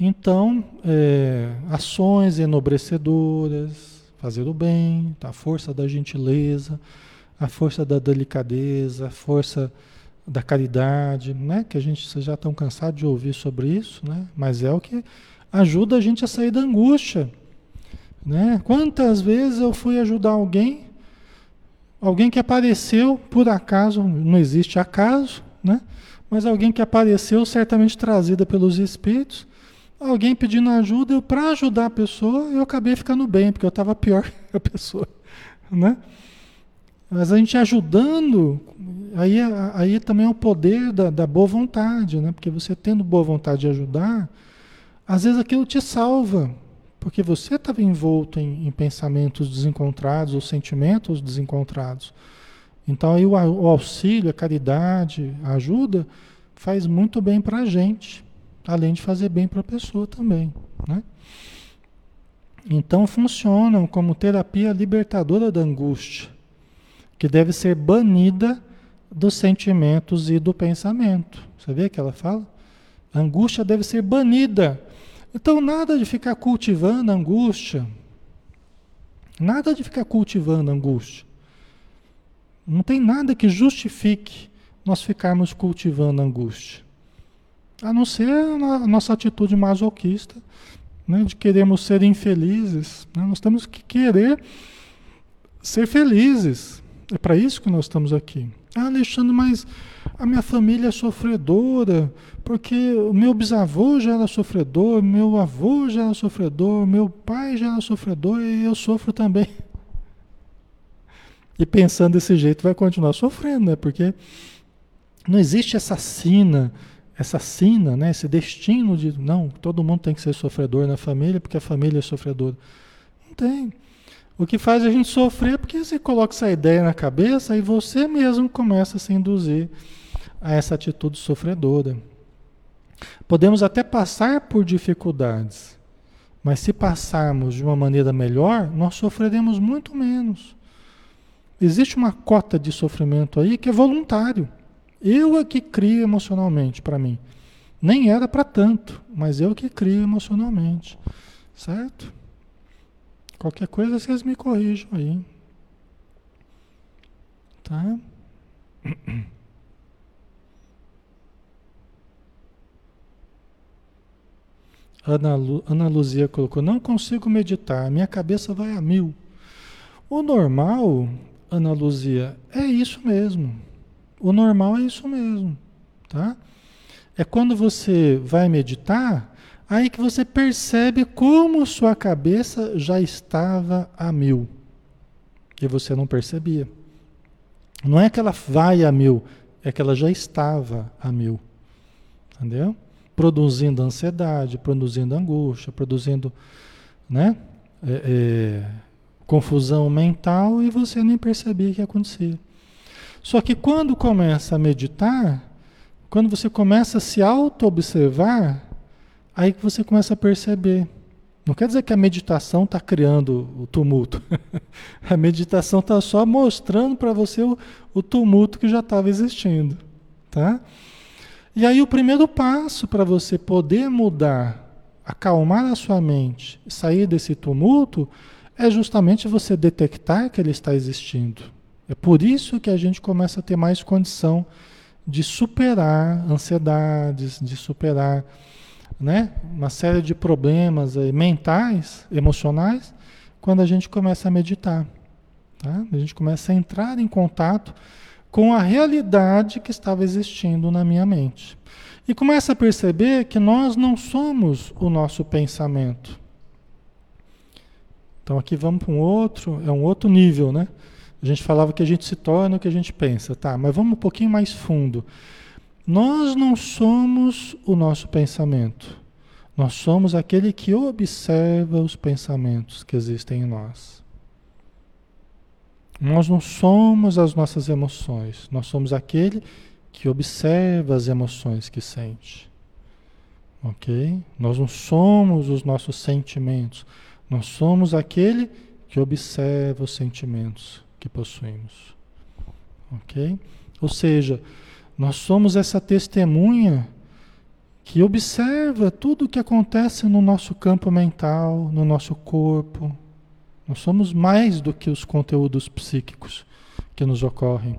Então, é, ações enobrecedoras, fazer o bem, tá? a força da gentileza, a força da delicadeza, a força da caridade, né? Que a gente vocês já estão cansados de ouvir sobre isso, né? Mas é o que ajuda a gente a sair da angústia, né? Quantas vezes eu fui ajudar alguém, alguém que apareceu por acaso, não existe acaso, né? Mas alguém que apareceu, certamente trazida pelos espíritos, alguém pedindo ajuda, eu para ajudar a pessoa, eu acabei ficando bem, porque eu estava pior que a pessoa, né? Mas a gente ajudando, aí, aí também é o poder da, da boa vontade, né? Porque você tendo boa vontade de ajudar, às vezes aquilo te salva, porque você estava envolto em, em, pensamentos desencontrados ou sentimentos desencontrados. Então aí o, o auxílio, a caridade, a ajuda faz muito bem para a gente, além de fazer bem para a pessoa também, né? Então funcionam como terapia libertadora da angústia, que deve ser banida dos sentimentos e do pensamento. Você vê que ela fala? A angústia deve ser banida. Então nada de ficar cultivando angústia. Nada de ficar cultivando angústia. Não tem nada que justifique nós ficarmos cultivando angústia. A não ser a nossa atitude masoquista, né, de queremos ser infelizes. Né? Nós temos que querer ser felizes. É para isso que nós estamos aqui. Ah, Alexandre, mas a minha família é sofredora, porque o meu bisavô já era sofredor, meu avô já era sofredor, meu pai já era sofredor e eu sofro também. E pensando desse jeito vai continuar sofrendo, né? Porque não existe essa sina, essa sina, né? esse destino de não, todo mundo tem que ser sofredor na família porque a família é sofredora. Não tem. O que faz a gente sofrer é porque você coloca essa ideia na cabeça e você mesmo começa a se induzir a essa atitude sofredora. Podemos até passar por dificuldades, mas se passarmos de uma maneira melhor, nós sofreremos muito menos. Existe uma cota de sofrimento aí que é voluntário. Eu é que crio emocionalmente para mim. Nem era para tanto, mas eu que crio emocionalmente. Certo? Qualquer coisa vocês me corrijam aí. Tá? Ana, Lu, Ana Luzia colocou: Não consigo meditar, minha cabeça vai a mil. O normal, Ana Luzia, é isso mesmo. O normal é isso mesmo. Tá? É quando você vai meditar Aí que você percebe como sua cabeça já estava a mil. E você não percebia. Não é que ela vai a mil, é que ela já estava a mil. Entendeu? Produzindo ansiedade, produzindo angústia, produzindo né? É, é, confusão mental e você nem percebia que acontecia. Só que quando começa a meditar, quando você começa a se auto-observar, Aí que você começa a perceber. Não quer dizer que a meditação está criando o tumulto. a meditação está só mostrando para você o, o, tumulto que já estava existindo. Tá? E aí o primeiro passo para você poder mudar, acalmar a sua mente, sair desse tumulto, é justamente você detectar que ele está existindo. É por isso que a gente começa a ter mais condição de superar ansiedades, de superar né, uma série de problemas mentais, emocionais, quando a gente começa a meditar. Tá? A gente começa a entrar em contato com a realidade que estava existindo na minha mente. E começa a perceber que nós não somos o nosso pensamento. Então aqui vamos para um outro, é um outro nível, né? A gente falava que a gente se torna o que a gente pensa, tá? Mas vamos um pouquinho mais fundo. Nós não somos o nosso pensamento. Nós somos aquele que observa os pensamentos que existem em nós. Nós não somos as nossas emoções. Nós somos aquele que observa as emoções que sente. Ok? Nós não somos os nossos sentimentos. Nós somos aquele que observa os sentimentos que possuímos. Ok? Ou seja, nós somos essa testemunha que observa tudo o que acontece no nosso campo mental, no nosso corpo. Nós somos mais do que os conteúdos psíquicos que nos ocorrem.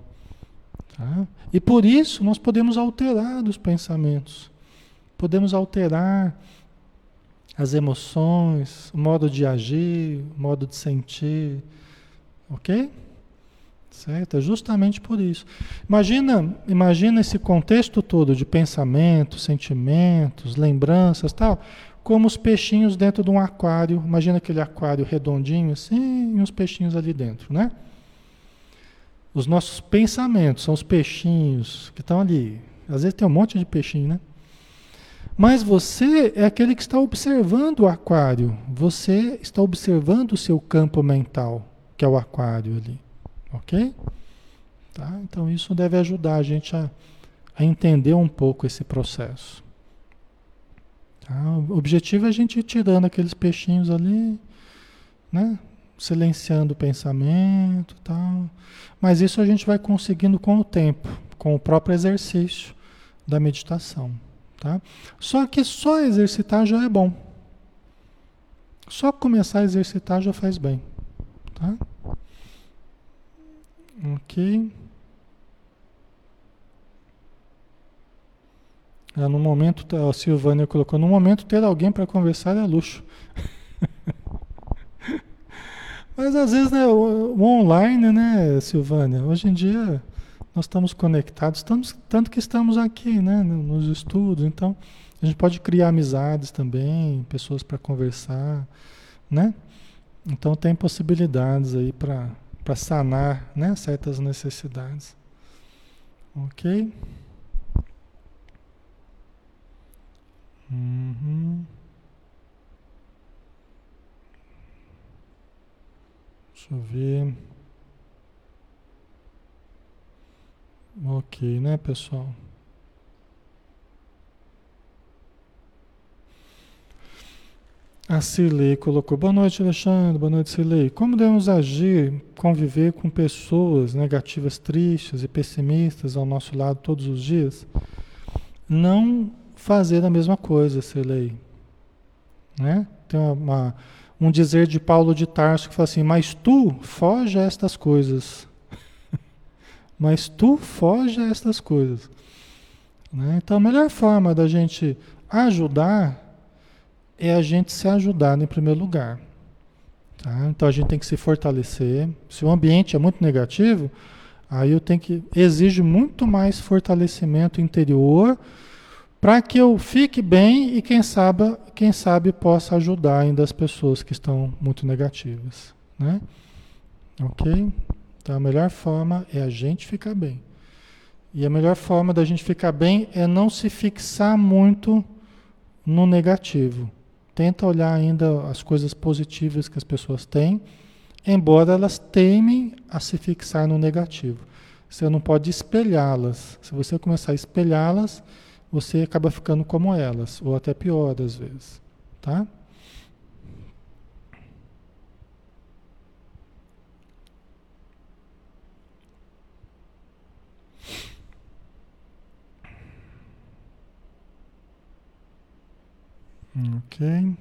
Tá? E por isso nós podemos alterar os pensamentos, podemos alterar as emoções, o modo de agir, o modo de sentir. Ok? Certo? É justamente por isso. Imagina, imagina esse contexto todo de pensamentos, sentimentos, lembranças, tal, como os peixinhos dentro de um aquário. Imagina aquele aquário redondinho assim, e uns peixinhos ali dentro, né? Os nossos pensamentos são os peixinhos que estão ali. Às vezes tem um monte de peixinho, né? Mas você é aquele que está observando o aquário. Você está observando o seu campo mental, que é o aquário ali. Ok? Tá? Então isso deve ajudar a gente a, a entender um pouco esse processo. Tá? O objetivo é a gente ir tirando aqueles peixinhos ali, né? silenciando o pensamento tal. Mas isso a gente vai conseguindo com o tempo, com o próprio exercício da meditação. Tá? Só que só exercitar já é bom. Só começar a exercitar já faz bem. Tá? Ok. É, no momento, a Silvânia colocou, no momento ter alguém para conversar é luxo. Mas às vezes, né, o, o, online, né, Silvânia, hoje em dia nós estamos conectados, estamos, tanto que estamos aqui, né, nos estudos, então a gente pode criar amizades também, pessoas para conversar, né? Então tem possibilidades aí para sanar, né, certas necessidades. Ok? Uhum. Deixa eu ver. Ok, né, pessoal? A Cirlei colocou, boa noite Alexandre, boa noite Cirlei. Como devemos agir, conviver com pessoas negativas, tristes e pessimistas ao nosso lado todos os dias? Não fazer a mesma coisa, Cirlei. Né? Tem uma, um dizer de Paulo de Tarso que fala assim, mas tu foge a estas coisas. Mas tu foge a estas coisas. Né? Então a melhor forma da gente ajudar é a gente se ajudar em primeiro lugar. Tá? Então a gente tem que se fortalecer. Se o ambiente é muito negativo, aí eu tenho que exige muito mais fortalecimento interior para que eu fique bem e quem sabe, quem sabe possa ajudar ainda as pessoas que estão muito negativas, né? OK? Então a melhor forma é a gente ficar bem. E a melhor forma da gente ficar bem é não se fixar muito no negativo. Tenta olhar ainda as coisas positivas que as pessoas têm, embora elas temem a se fixar no negativo. Você não pode espelhá-las. Se você começar a espelhá-las, você acaba ficando como elas, ou até pior às vezes, tá? Ok.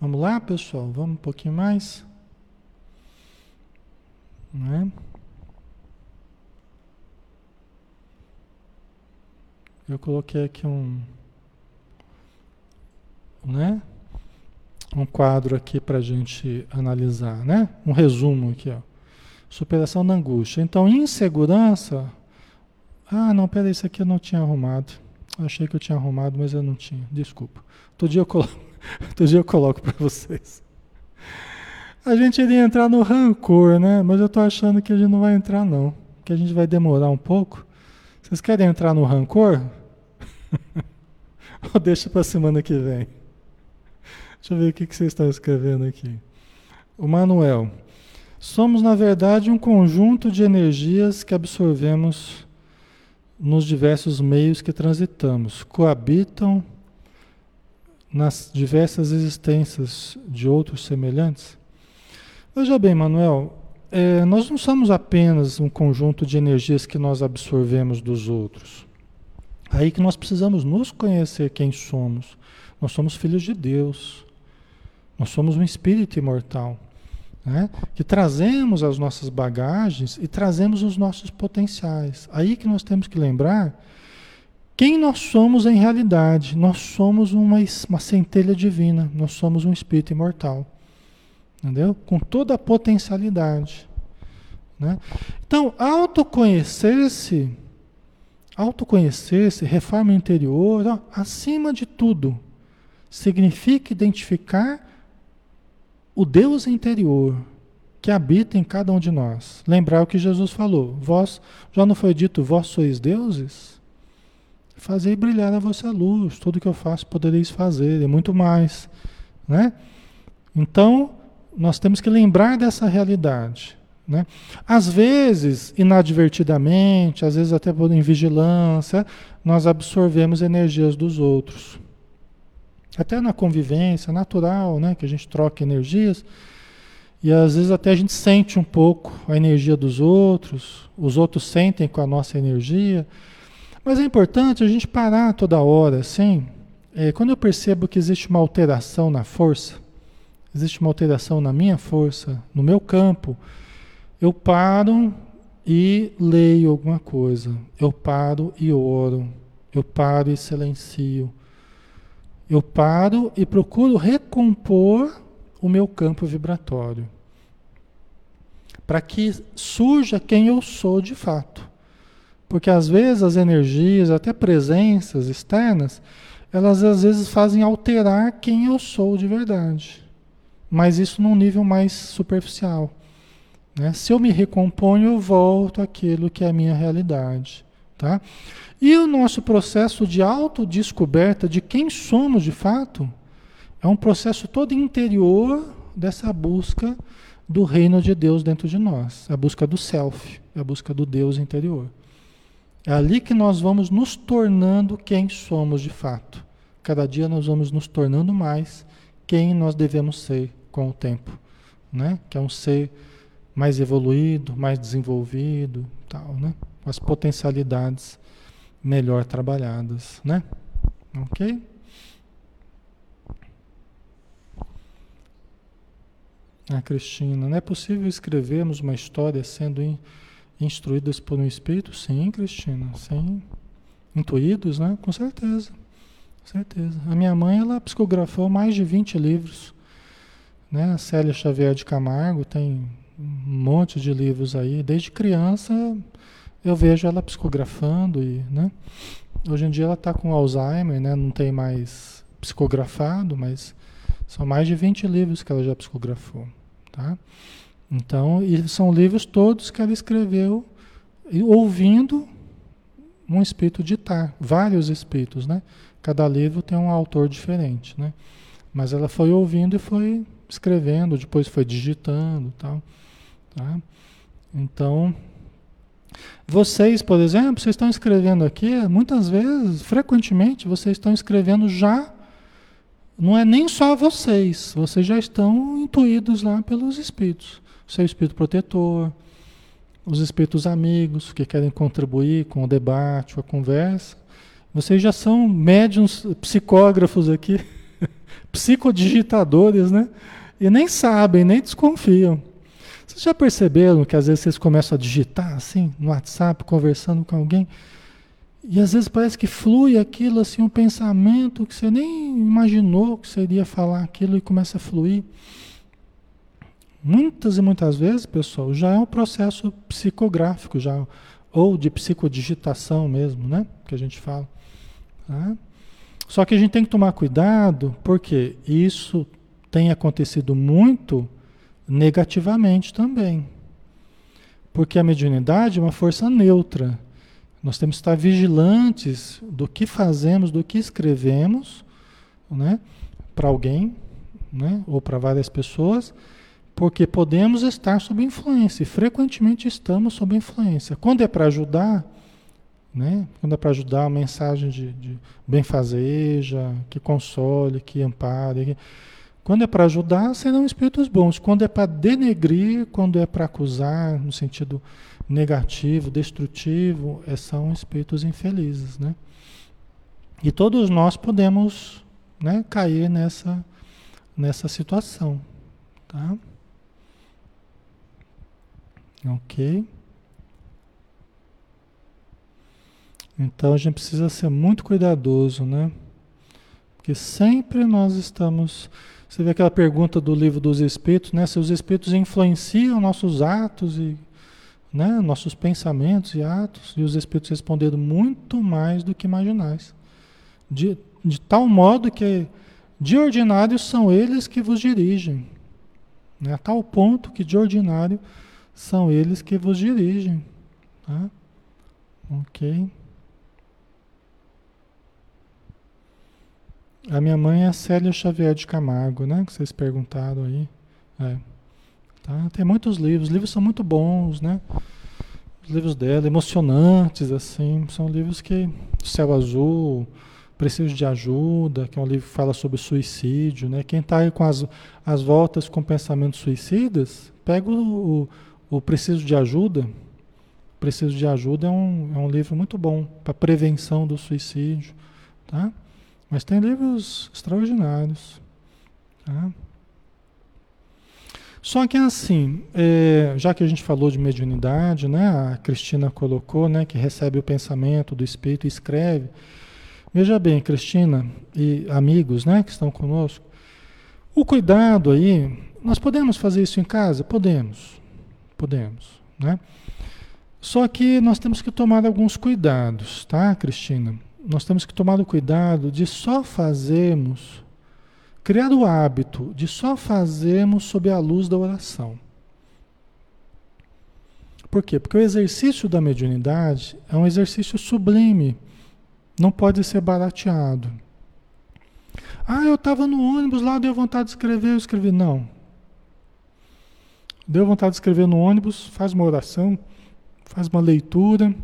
Vamos lá, pessoal? Vamos um pouquinho mais? Né? Eu coloquei aqui um, né? Um quadro aqui para a gente analisar, né? Um resumo aqui, ó. Superação da angústia. Então, insegurança. Ah, não, peraí, isso aqui eu não tinha arrumado. Achei que eu tinha arrumado, mas eu não tinha. Desculpa. Outro dia eu coloco, outro dia eu coloco para vocês. A gente iria entrar no rancor, né? Mas eu estou achando que a gente não vai entrar, não. Que a gente vai demorar um pouco. Vocês querem entrar no rancor? Ou deixa para semana que vem? Deixa eu ver o que, que vocês estão escrevendo aqui. O Manuel. Somos, na verdade, um conjunto de energias que absorvemos nos diversos meios que transitamos. Coabitam nas diversas existências de outros semelhantes? Veja bem, Manuel, é, nós não somos apenas um conjunto de energias que nós absorvemos dos outros. Aí que nós precisamos nos conhecer quem somos. Nós somos filhos de Deus. Nós somos um espírito imortal. Né? Que trazemos as nossas bagagens e trazemos os nossos potenciais. Aí que nós temos que lembrar quem nós somos em realidade. Nós somos uma, uma centelha divina. Nós somos um espírito imortal. Entendeu? Com toda a potencialidade. Né? Então, autoconhecer-se, autoconhecer-se, reforma interior, ó, acima de tudo, significa identificar o Deus interior que habita em cada um de nós. Lembrar o que Jesus falou: vós, já não foi dito, vós sois deuses? Fazei brilhar a vossa luz, tudo que eu faço podereis fazer, e muito mais. Né? Então, nós temos que lembrar dessa realidade. Né? Às vezes, inadvertidamente, às vezes até em vigilância, nós absorvemos energias dos outros. Até na convivência natural, né? que a gente troca energias, e às vezes até a gente sente um pouco a energia dos outros, os outros sentem com a nossa energia. Mas é importante a gente parar toda hora, assim. É, quando eu percebo que existe uma alteração na força, existe uma alteração na minha força, no meu campo, eu paro e leio alguma coisa. Eu paro e oro. Eu paro e silencio. Eu paro e procuro recompor o meu campo vibratório. Para que surja quem eu sou de fato. Porque às vezes as energias, até presenças externas, elas às vezes fazem alterar quem eu sou de verdade. Mas isso num nível mais superficial. Né? Se eu me recomponho, eu volto àquilo que é a minha realidade. Tá? E o nosso processo de autodescoberta de quem somos de fato é um processo todo interior dessa busca do reino de Deus dentro de nós, a busca do self, a busca do Deus interior. É ali que nós vamos nos tornando quem somos de fato. Cada dia nós vamos nos tornando mais quem nós devemos ser com o tempo, né? Que é um ser mais evoluído, mais desenvolvido, tal, né? Com as potencialidades melhor trabalhadas, né? Ok? Ah, Cristina, não é possível escrevermos uma história sendo in, instruídos por um espírito? Sim, Cristina, sim. Intuídos, né? Com certeza. Com certeza. A minha mãe, ela psicografou mais de 20 livros. Né? A Célia Xavier de Camargo tem um monte de livros aí. Desde criança eu vejo ela psicografando e, né? Hoje em dia ela está com Alzheimer, né? Não tem mais psicografado, mas são mais de 20 livros que ela já psicografou, tá? Então, e são livros todos que ela escreveu ouvindo um espírito ditar, vários espíritos, né? Cada livro tem um autor diferente, né? Mas ela foi ouvindo e foi escrevendo, depois foi digitando, tal, tá? Então, vocês, por exemplo, vocês estão escrevendo aqui, muitas vezes, frequentemente, vocês estão escrevendo já não é nem só vocês, vocês já estão intuídos lá pelos espíritos. O seu espírito protetor, os espíritos amigos que querem contribuir com o debate, com a conversa. Vocês já são médiums psicógrafos aqui, psicodigitadores, né? E nem sabem, nem desconfiam. Vocês já perceberam que às vezes vocês começam a digitar assim, no WhatsApp, conversando com alguém? E às vezes parece que flui aquilo assim, um pensamento que você nem imaginou que iria falar aquilo e começa a fluir. Muitas e muitas vezes, pessoal, já é um processo psicográfico, já, ou de psicodigitação mesmo, né? Que a gente fala. Tá? Só que a gente tem que tomar cuidado, porque isso tem acontecido muito negativamente também. Porque a mediunidade é uma força neutra. Nós temos que estar vigilantes do que fazemos, do que escrevemos, né, para alguém, né, ou para várias pessoas, porque podemos estar sob influência, e frequentemente estamos sob influência. Quando é para ajudar, né, quando é para ajudar, uma mensagem de, de benfazeja, que console, que ampare. Que... Quando é para ajudar, serão espíritos bons. Quando é para denegrir, quando é para acusar, no sentido negativo, destrutivo, é, são espíritos infelizes, né? E todos nós podemos né, cair nessa, nessa situação, tá? Ok? Então a gente precisa ser muito cuidadoso, né? Porque sempre nós estamos. Você vê aquela pergunta do livro dos Espíritos, né? Se os Espíritos influenciam nossos atos e né, nossos pensamentos e atos, e os Espíritos responderam muito mais do que imaginais. De, de tal modo que, de ordinário, são eles que vos dirigem. Né, a tal ponto que, de ordinário, são eles que vos dirigem. Tá? Ok. A minha mãe é a Célia Xavier de Camargo, né? Que vocês perguntaram aí. É. Tá? Tem muitos livros, os livros são muito bons, né? Os livros dela, emocionantes, assim, são livros que Céu Azul, Preciso de Ajuda, que é um livro que fala sobre suicídio, né? Quem está aí com as, as voltas com pensamentos suicidas, pega o, o, o Preciso de Ajuda. Preciso de Ajuda é um, é um livro muito bom para prevenção do suicídio, tá? Mas tem livros extraordinários, tá? Só que assim, é, já que a gente falou de mediunidade, né, a Cristina colocou, né, que recebe o pensamento do espírito e escreve. Veja bem, Cristina e amigos, né, que estão conosco, o cuidado aí, nós podemos fazer isso em casa? Podemos, podemos, né? Só que nós temos que tomar alguns cuidados, tá, Cristina? Nós temos que tomar o cuidado de só fazermos, criar o hábito de só fazermos sob a luz da oração. Por quê? Porque o exercício da mediunidade é um exercício sublime, não pode ser barateado. Ah, eu estava no ônibus lá, deu vontade de escrever, eu escrevi. Não. Deu vontade de escrever no ônibus, faz uma oração, faz uma leitura,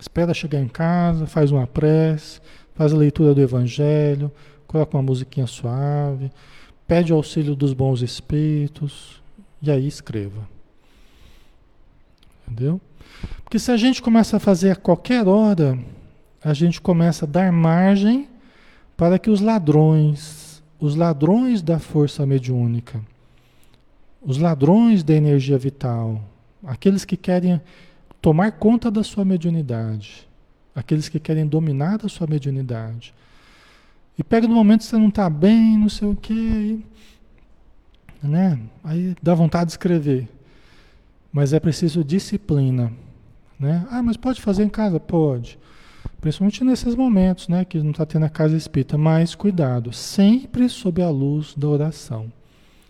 espera chegar em casa, faz uma prece, faz a leitura do Evangelho, coloca uma musiquinha suave, pede auxílio dos bons espíritos e aí escreva. Entendeu? Porque se a gente começa a fazer a qualquer hora, a gente começa a dar margem para que os ladrões, os ladrões da força mediúnica, os ladrões da energia vital, aqueles que querem tomar conta da sua mediunidade, aqueles que querem dominar a sua mediunidade. E pega no momento que você não está bem, não sei o quê, né? Aí dá vontade de escrever. Mas é preciso disciplina, né? Ah, mas pode fazer em casa? Pode. Principalmente nesses momentos, né, que não está tendo a casa espírita. Mas cuidado, sempre sob a luz da oração.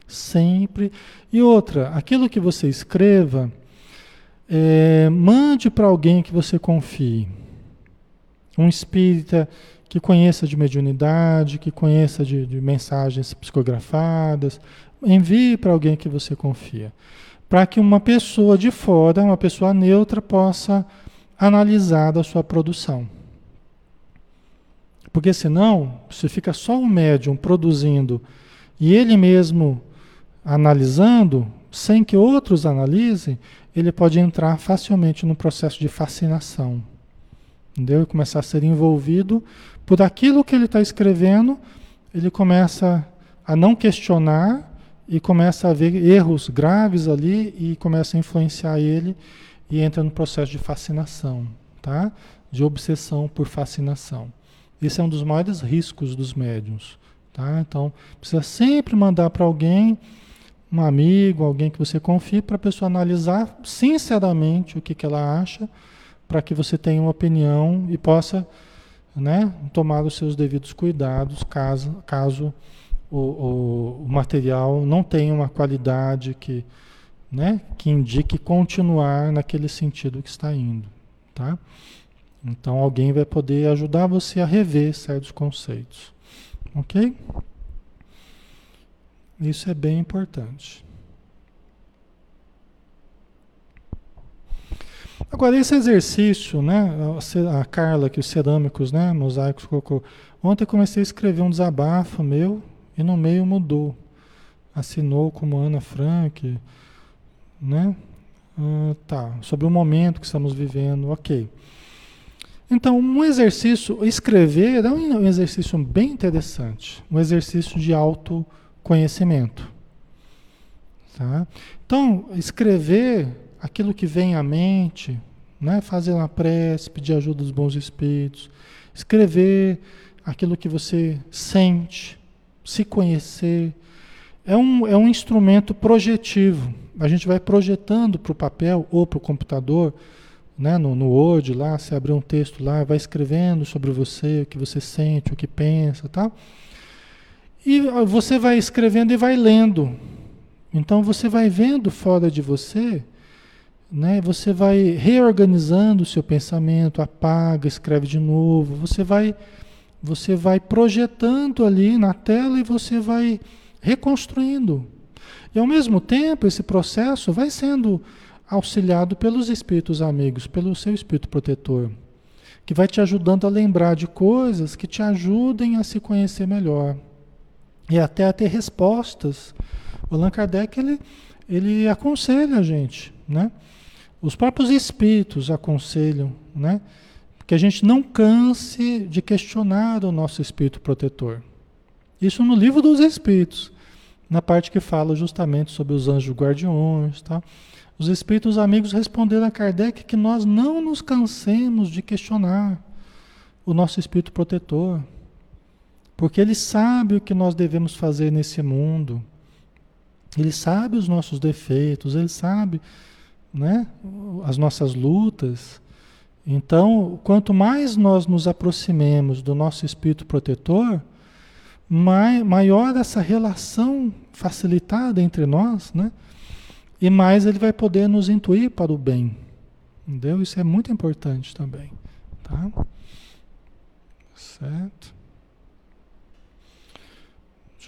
Sempre. E outra, aquilo que você escreva, é, mande para alguém que você confie. Um espírita que conheça de mediunidade, que conheça de, de mensagens psicografadas. Envie para alguém que você confia. Para que uma pessoa de fora, uma pessoa neutra, possa analisar a sua produção. Porque senão, se fica só o médium produzindo e ele mesmo analisando, sem que outros analisem, ele pode entrar facilmente no processo de fascinação. Entendeu? E começar a ser envolvido por aquilo que ele está escrevendo, ele começa a não questionar e começa a ver erros graves ali e começa a influenciar ele e entra no processo de fascinação, tá? De obsessão por fascinação. Esse é um dos maiores riscos dos médiums. Tá? Então, precisa sempre mandar para alguém, um amigo, alguém que você confie, para a pessoa analisar sinceramente o que, que ela acha, para que você tenha uma opinião e possa né, tomar os seus devidos cuidados caso, caso o, o, o material não tenha uma qualidade que, né, que indique continuar naquele sentido que está indo. Tá? Então alguém vai poder ajudar você a rever certos conceitos. Ok? Isso é bem importante. Agora, esse exercício, né? A Carla, que os cerâmicos, né? Mosaicos colocou. Ontem eu comecei a escrever um desabafo meu e no meio mudou. Assinou como Ana Frank, né? Ah, tá. Sobre o momento que estamos vivendo, ok. Então, um exercício, escrever é um exercício bem interessante, um exercício de autoconhecimento. Tá? Então, escrever aquilo que vem à mente, né? fazer uma prece, pedir ajuda dos bons espíritos, escrever aquilo que você sente, se conhecer, é um, é um instrumento projetivo. A gente vai projetando para o papel ou para o computador né, no, no Word lá, você abre um texto lá, vai escrevendo sobre você, o que você sente, o que pensa, tá? E você vai escrevendo e vai lendo. Então você vai vendo fora de você, né? Você vai reorganizando o seu pensamento, apaga, escreve de novo. Você vai você vai projetando ali na tela e você vai reconstruindo. E ao mesmo tempo esse processo vai sendo auxiliado pelos espíritos amigos, pelo seu espírito protetor, que vai te ajudando a lembrar de coisas que te ajudem a se conhecer melhor e até a ter respostas. O Allan Kardec ele, ele aconselha a gente, né? Os próprios espíritos aconselham, né? Que a gente não canse de questionar o nosso espírito protetor. Isso no livro dos espíritos, na parte que fala justamente sobre os anjos guardiões, tá? Os espíritos amigos responderam a Kardec que nós não nos cansemos de questionar o nosso espírito protetor. Porque ele sabe o que nós devemos fazer nesse mundo. Ele sabe os nossos defeitos, ele sabe né, as nossas lutas. Então, quanto mais nós nos aproximemos do nosso espírito protetor, mai, maior essa relação facilitada entre nós, né? E mais ele vai poder nos intuir para o bem. Entendeu? Isso é muito importante também, tá? Certo?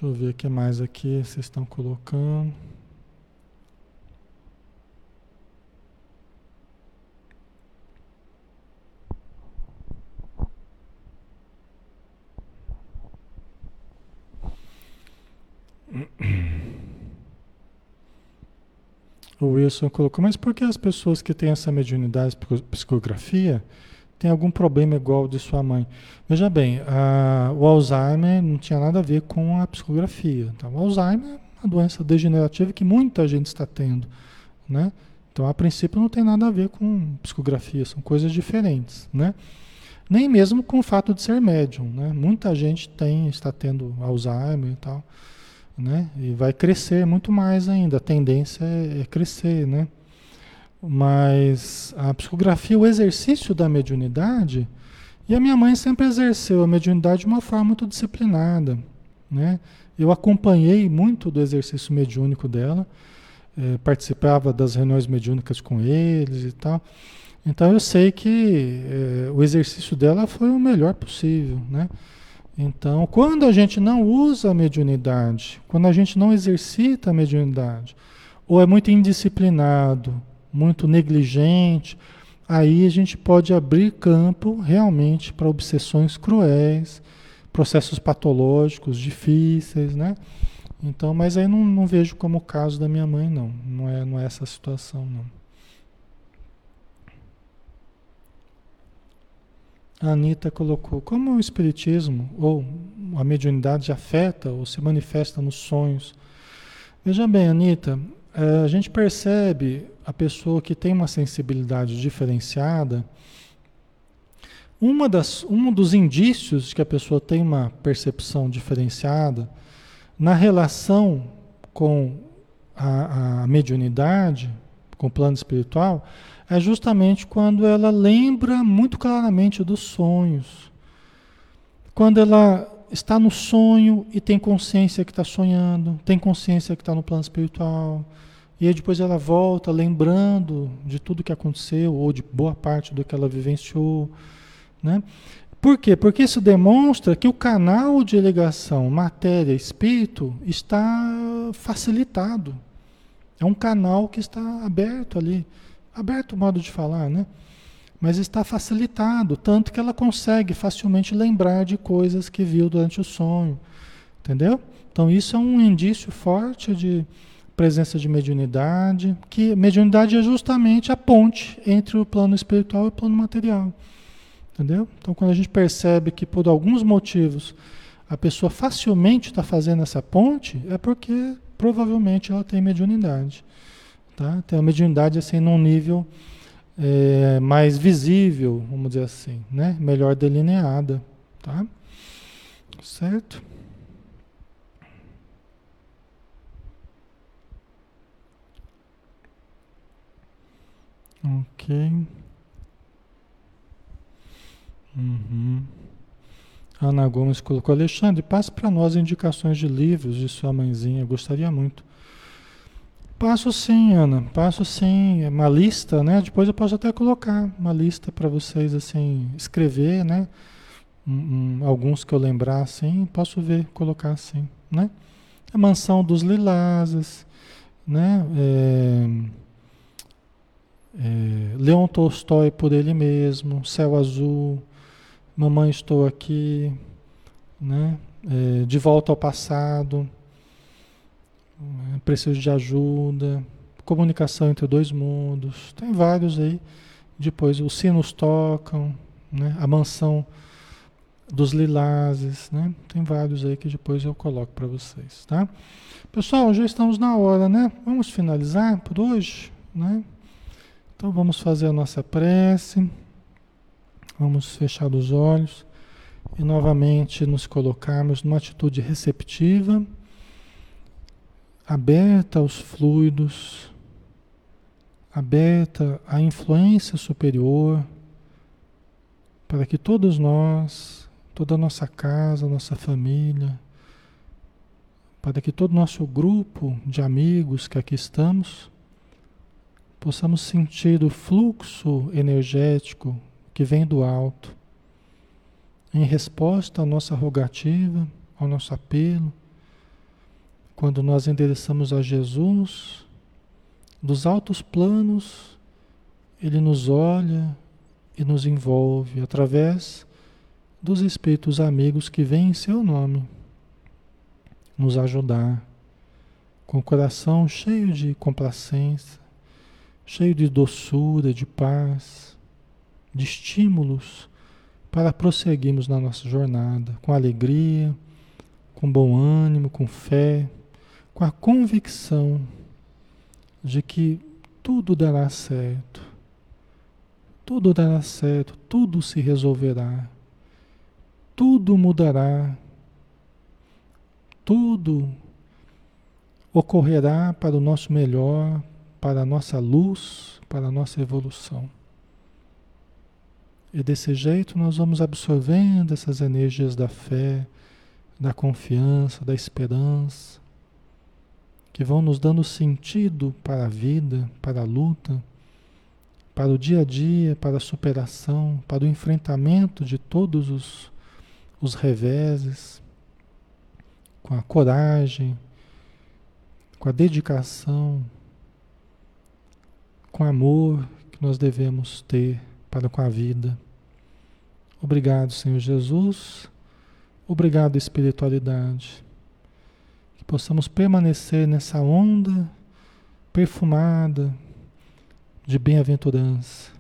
Deixa eu ver o que mais aqui vocês estão colocando. O Wilson colocou, mas por que as pessoas que têm essa mediunidade psicografia têm algum problema igual de sua mãe? Veja bem, a, o Alzheimer não tinha nada a ver com a psicografia. Tá? O Alzheimer é uma doença degenerativa que muita gente está tendo. Né? Então, a princípio, não tem nada a ver com psicografia, são coisas diferentes. Né? Nem mesmo com o fato de ser médium. Né? Muita gente tem, está tendo Alzheimer e tal né? E vai crescer muito mais ainda. A tendência é, é crescer, né? Mas a psicografia, o exercício da mediunidade, e a minha mãe sempre exerceu a mediunidade de uma forma muito disciplinada, né? Eu acompanhei muito do exercício mediúnico dela, é, participava das reuniões mediúnicas com eles e tal. Então eu sei que é, o exercício dela foi o melhor possível, né? Então, quando a gente não usa a mediunidade, quando a gente não exercita a mediunidade, ou é muito indisciplinado, muito negligente, aí a gente pode abrir campo realmente para obsessões cruéis, processos patológicos difíceis, né? Então, mas aí não, não vejo como o caso da minha mãe, não. Não é, não é essa situação, não. A Anitta colocou, como o Espiritismo ou a mediunidade afeta ou se manifesta nos sonhos? Veja bem, Anitta, eh, a gente percebe a pessoa que tem uma sensibilidade diferenciada. Uma das, um dos indícios de que a pessoa tem uma percepção diferenciada na relação com a, a mediunidade, com o plano espiritual, é justamente quando ela lembra muito claramente dos sonhos. Quando ela está no sonho e tem consciência que está sonhando, tem consciência que está no plano espiritual. E depois ela volta lembrando de tudo que aconteceu, ou de boa parte do que ela vivenciou. Né? Por quê? Porque isso demonstra que o canal de ligação matéria-espírito está facilitado. É um canal que está aberto ali aberto o modo de falar, né? Mas está facilitado, tanto que ela consegue facilmente lembrar de coisas que viu durante o sonho, entendeu? Então isso é um indício forte de presença de mediunidade, que mediunidade é justamente a ponte entre o plano espiritual e o plano material. Entendeu? Então quando a gente percebe que por alguns motivos a pessoa facilmente está fazendo essa ponte, é porque provavelmente ela tem mediunidade. Tá? Tem a mediunidade assim num nível é, mais visível, vamos dizer assim, né? melhor delineada. Tá? Certo? Ok. Uhum. Ana Gomes colocou, Alexandre, passe para nós indicações de livros de sua mãezinha, gostaria muito. Passo sim, Ana. Passo sim. É uma lista, né? Depois eu posso até colocar uma lista para vocês assim escrever, né? Um, um, alguns que eu lembrar assim, posso ver, colocar assim, né? A Mansão dos Lilazes, né? É, é, Leon Tolstói por ele mesmo, Céu Azul, Mamãe Estou Aqui, né? É, de Volta ao Passado. Né? preciso de ajuda, comunicação entre dois mundos, tem vários aí. Depois os sinos tocam, né? a mansão dos lilazes, né? Tem vários aí que depois eu coloco para vocês, tá? Pessoal, já estamos na hora, né? Vamos finalizar por hoje, né? Então vamos fazer a nossa prece. Vamos fechar os olhos. e novamente nos colocarmos numa atitude receptiva, aberta aos fluidos, aberta à influência superior, para que todos nós, toda a nossa casa, nossa família, para que todo o nosso grupo de amigos que aqui estamos, possamos sentir o fluxo energético que vem do alto, em resposta à nossa rogativa, ao nosso apelo, quando nós endereçamos a Jesus, dos altos planos, Ele nos olha e nos envolve através dos espíritos amigos que vêm em Seu nome nos ajudar, com o coração cheio de complacência, cheio de doçura, de paz, de estímulos para prosseguirmos na nossa jornada com alegria, com bom ânimo, com fé, com a convicção de que tudo dará certo. Tudo dará certo, tudo se resolverá, tudo mudará tudo ocorrerá para o nosso melhor, para a nossa luz, para a nossa evolução. E desse jeito nós vamos absorvendo essas energias da fé, da confiança, da esperança, que vão nos dando sentido para a vida, para a luta, para o dia a dia, para a superação, para o enfrentamento de todos os, os reveses com a coragem, com a dedicação, com amor que nós devemos ter para com a vida. Obrigado, Senhor Jesus. Obrigado, espiritualidade. Que possamos permanecer nessa onda perfumada de bem-aventurança.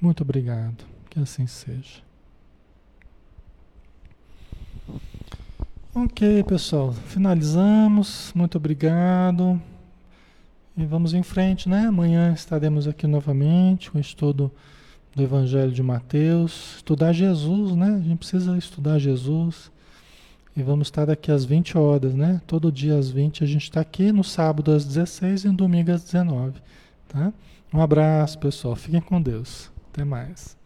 Muito obrigado. Que assim seja. Ok, pessoal, finalizamos. Muito obrigado. E vamos em frente, né? Amanhã estaremos aqui novamente com o estudo do Evangelho de Mateus. Estudar Jesus, né? A gente precisa estudar Jesus. E vamos estar aqui às 20 horas, né? Todo dia às 20 a gente está aqui, no sábado às 16 e no domingo às 19, tá? Um abraço, pessoal. Fiquem com Deus. Até mais.